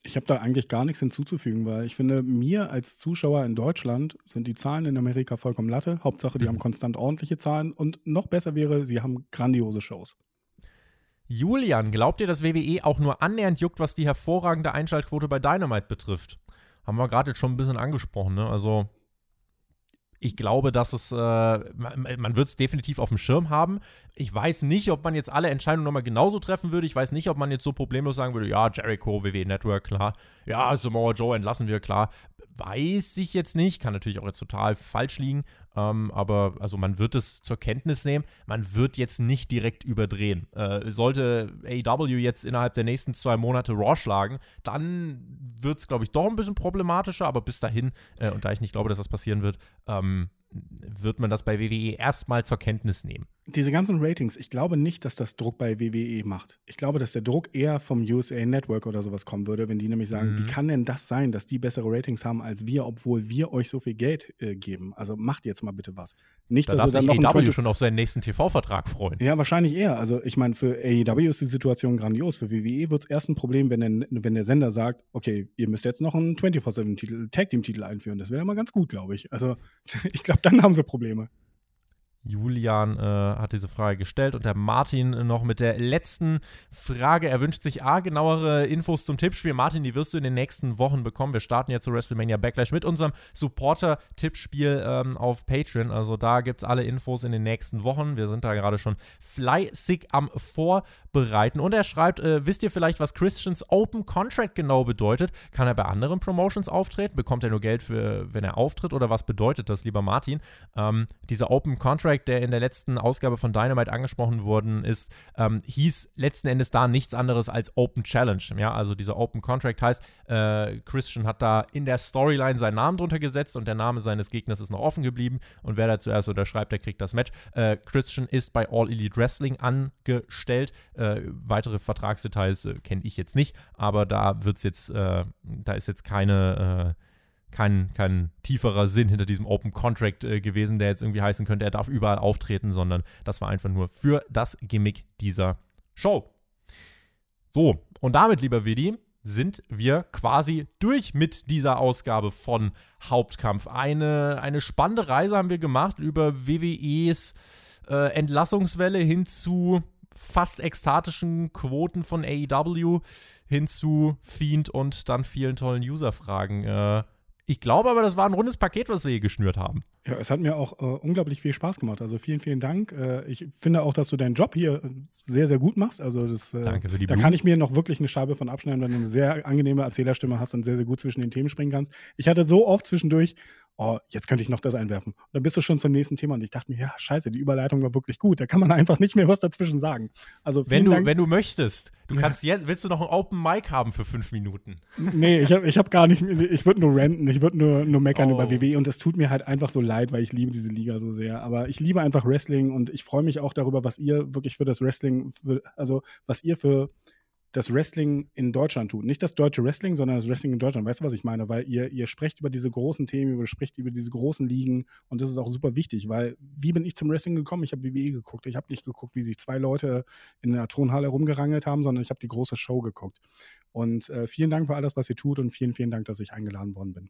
Ich habe da eigentlich gar nichts hinzuzufügen, weil ich finde, mir als Zuschauer in Deutschland sind die Zahlen in Amerika vollkommen Latte. Hauptsache, die
Mhm.
haben konstant ordentliche Zahlen und noch besser wäre, sie haben grandiose Shows.
Julian, glaubt ihr, dass WWE auch nur annähernd juckt, was die hervorragende Einschaltquote bei Dynamite betrifft? Haben wir gerade jetzt schon ein bisschen angesprochen, ne? Also, ich glaube, dass es, äh, man, man wird es definitiv auf dem Schirm haben. Ich weiß nicht, ob man jetzt alle Entscheidungen nochmal genauso treffen würde. Ich weiß nicht, ob man jetzt so problemlos sagen würde, ja, Jericho, WWE Network, klar. Ja, Samoa Joe entlassen wir, klar. Weiß ich jetzt nicht. Kann natürlich auch jetzt total falsch liegen. Ähm, aber also man wird es zur Kenntnis nehmen. Man wird jetzt nicht direkt überdrehen. Äh, sollte AEW jetzt innerhalb der nächsten zwei Monate Raw schlagen, dann wird es, glaube ich, doch ein bisschen problematischer. Aber bis dahin, äh, und da ich nicht glaube, dass das passieren wird, ähm, wird man das bei WWE erstmal zur Kenntnis nehmen.
Diese ganzen Ratings, ich glaube nicht, dass das Druck bei WWE macht. Ich glaube, dass der Druck eher vom USA Network oder sowas kommen würde, wenn die nämlich sagen,
Mhm.
wie kann denn das sein, dass die bessere Ratings haben als wir, obwohl wir euch so viel Geld äh, geben? Also macht jetzt mal bitte was. Nicht,
Da
dass
darf
dann
sich AEW
20
schon auf seinen nächsten TV-Vertrag freuen.
Ja, wahrscheinlich eher. Also ich meine, für AEW ist die Situation grandios. Für WWE wird es erst ein Problem, wenn der, wenn der Sender sagt, okay, ihr müsst jetzt noch einen 24-7-Titel, Tag-Team-Titel einführen. Das wäre mal ganz gut, glaube ich. Also *laughs* ich glaube, dann haben sie Probleme.
Julian äh, hat diese Frage gestellt und der Martin noch mit der letzten Frage. Er wünscht sich A, genauere Infos zum Tippspiel. Martin, die wirst du in den nächsten Wochen bekommen. Wir starten ja zu WrestleMania Backlash mit unserem Supporter-Tippspiel ähm, auf Patreon. Also da gibt es alle Infos in den nächsten Wochen. Wir sind da gerade schon fleißig am Vorbereiten. Und er schreibt, äh, wisst ihr vielleicht, was Christians Open Contract genau bedeutet? Kann er bei anderen Promotions auftreten? Bekommt er nur Geld, für, wenn er auftritt? Oder was bedeutet das, lieber Martin? Ähm, dieser Open Contract, der in der letzten Ausgabe von Dynamite angesprochen worden ist, ähm, hieß letzten Endes da nichts anderes als Open Challenge. Ja, also dieser Open Contract heißt, äh, Christian hat da in der Storyline seinen Namen drunter gesetzt und der Name seines Gegners ist noch offen geblieben und wer da zuerst unterschreibt, der kriegt das Match. Äh, Christian ist bei All Elite Wrestling angestellt. Äh, weitere Vertragsdetails äh, kenne ich jetzt nicht, aber da wird's jetzt, äh, da ist jetzt keine äh, kein, kein tieferer Sinn hinter diesem Open Contract äh, gewesen, der jetzt irgendwie heißen könnte, er darf überall auftreten, sondern das war einfach nur für das Gimmick dieser Show. So, und damit, lieber Vidi, sind wir quasi durch mit dieser Ausgabe von Hauptkampf. Eine, eine spannende Reise haben wir gemacht über WWEs äh, Entlassungswelle hin zu fast ekstatischen Quoten von AEW, hin zu Fiend und dann vielen tollen User-Fragen. Äh, ich glaube aber, das war ein rundes Paket, was wir hier geschnürt haben.
Ja, es hat mir auch äh, unglaublich viel Spaß gemacht. Also vielen, vielen Dank. Äh, ich finde auch, dass du deinen Job hier äh, sehr, sehr gut machst. Also das, äh,
Danke für die
da
Blumen.
kann ich mir noch wirklich eine Scheibe von abschneiden, wenn du eine sehr angenehme Erzählerstimme hast und sehr, sehr gut zwischen den Themen springen kannst. Ich hatte so oft zwischendurch, oh, jetzt könnte ich noch das einwerfen. Und dann bist du schon zum nächsten Thema und ich dachte mir, ja, scheiße, die Überleitung war wirklich gut. Da kann man *laughs* einfach nicht mehr was dazwischen sagen. Also vielen
Wenn du,
Dank.
wenn du möchtest, du kannst jetzt, willst du noch ein Open Mic haben für fünf Minuten?
Nee, ich habe ich hab gar nicht, ich würde nur ranten, ich würde nur, nur meckern
Oh.
über WWE und das tut mir halt einfach so leid, weil ich liebe diese Liga so sehr. Aber ich liebe einfach Wrestling und ich freue mich auch darüber, was ihr wirklich für das Wrestling, für, also was ihr für das Wrestling in Deutschland tut. Nicht das deutsche Wrestling, sondern das Wrestling in Deutschland. Weißt du, was ich meine? Weil ihr, ihr sprecht über diese großen Themen, ihr sprecht über diese großen Ligen und das ist auch super wichtig, weil wie bin ich zum Wrestling gekommen? Ich habe WWE geguckt. Ich habe nicht geguckt, wie sich zwei Leute in der Tonhalle rumgerangelt haben, sondern ich habe die große Show geguckt. Und äh, vielen Dank für alles, was ihr tut und vielen, vielen Dank, dass ich eingeladen worden bin.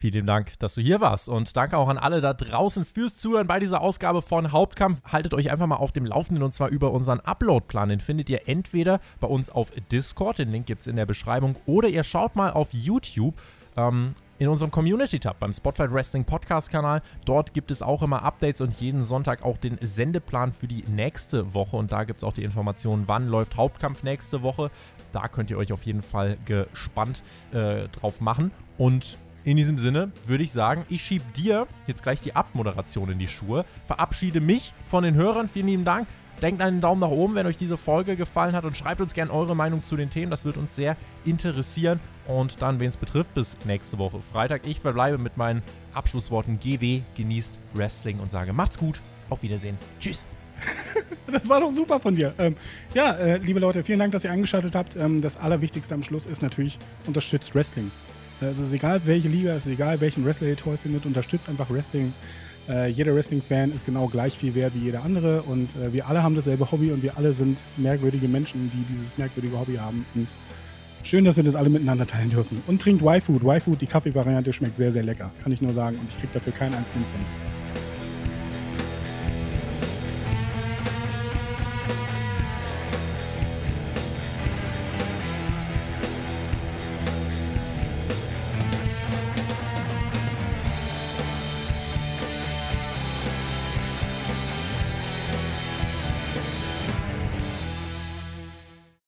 Vielen Dank, dass du hier warst und danke auch an alle da draußen fürs Zuhören bei dieser Ausgabe von Hauptkampf. Haltet euch einfach mal auf dem Laufenden und zwar über unseren Upload-Plan. Den findet ihr entweder bei uns auf Discord, den Link gibt es in der Beschreibung, oder ihr schaut mal auf YouTube ähm, in unserem Community-Tab beim Spotlight Wrestling Podcast-Kanal. Dort gibt es auch immer Updates und jeden Sonntag auch den Sendeplan für die nächste Woche. Und da gibt es auch die Informationen, wann läuft Hauptkampf nächste Woche. Da könnt ihr euch auf jeden Fall gespannt äh, drauf machen. Und in diesem Sinne würde ich sagen, ich schiebe dir jetzt gleich die Abmoderation in die Schuhe, verabschiede mich von den Hörern. Vielen lieben Dank. Denkt einen Daumen nach oben, wenn euch diese Folge gefallen hat und schreibt uns gerne eure Meinung zu den Themen. Das wird uns sehr interessieren. Und dann, wen es betrifft, bis nächste Woche Freitag. Ich verbleibe mit meinen Abschlussworten GW, genießt Wrestling und sage macht's gut, auf Wiedersehen, tschüss. *laughs*
Das war doch super von dir. Ähm, ja, äh, liebe Leute, vielen Dank, dass ihr eingeschaltet habt. Ähm, das Allerwichtigste am Schluss ist natürlich, unterstützt Wrestling. Äh, es ist egal, welche Liga, es ist egal, welchen Wrestler ihr toll findet, unterstützt einfach Wrestling. Äh, jeder Wrestling-Fan ist genau gleich viel wert wie jeder andere und äh, wir alle haben dasselbe Hobby und wir alle sind merkwürdige Menschen, die dieses merkwürdige Hobby haben. Und schön, dass wir das alle miteinander teilen dürfen. Und trinkt Y-Food. Y-Food, die Kaffeevariante, schmeckt sehr, sehr lecker. Kann ich nur sagen. Und ich kriege dafür keinen einzigen Cent.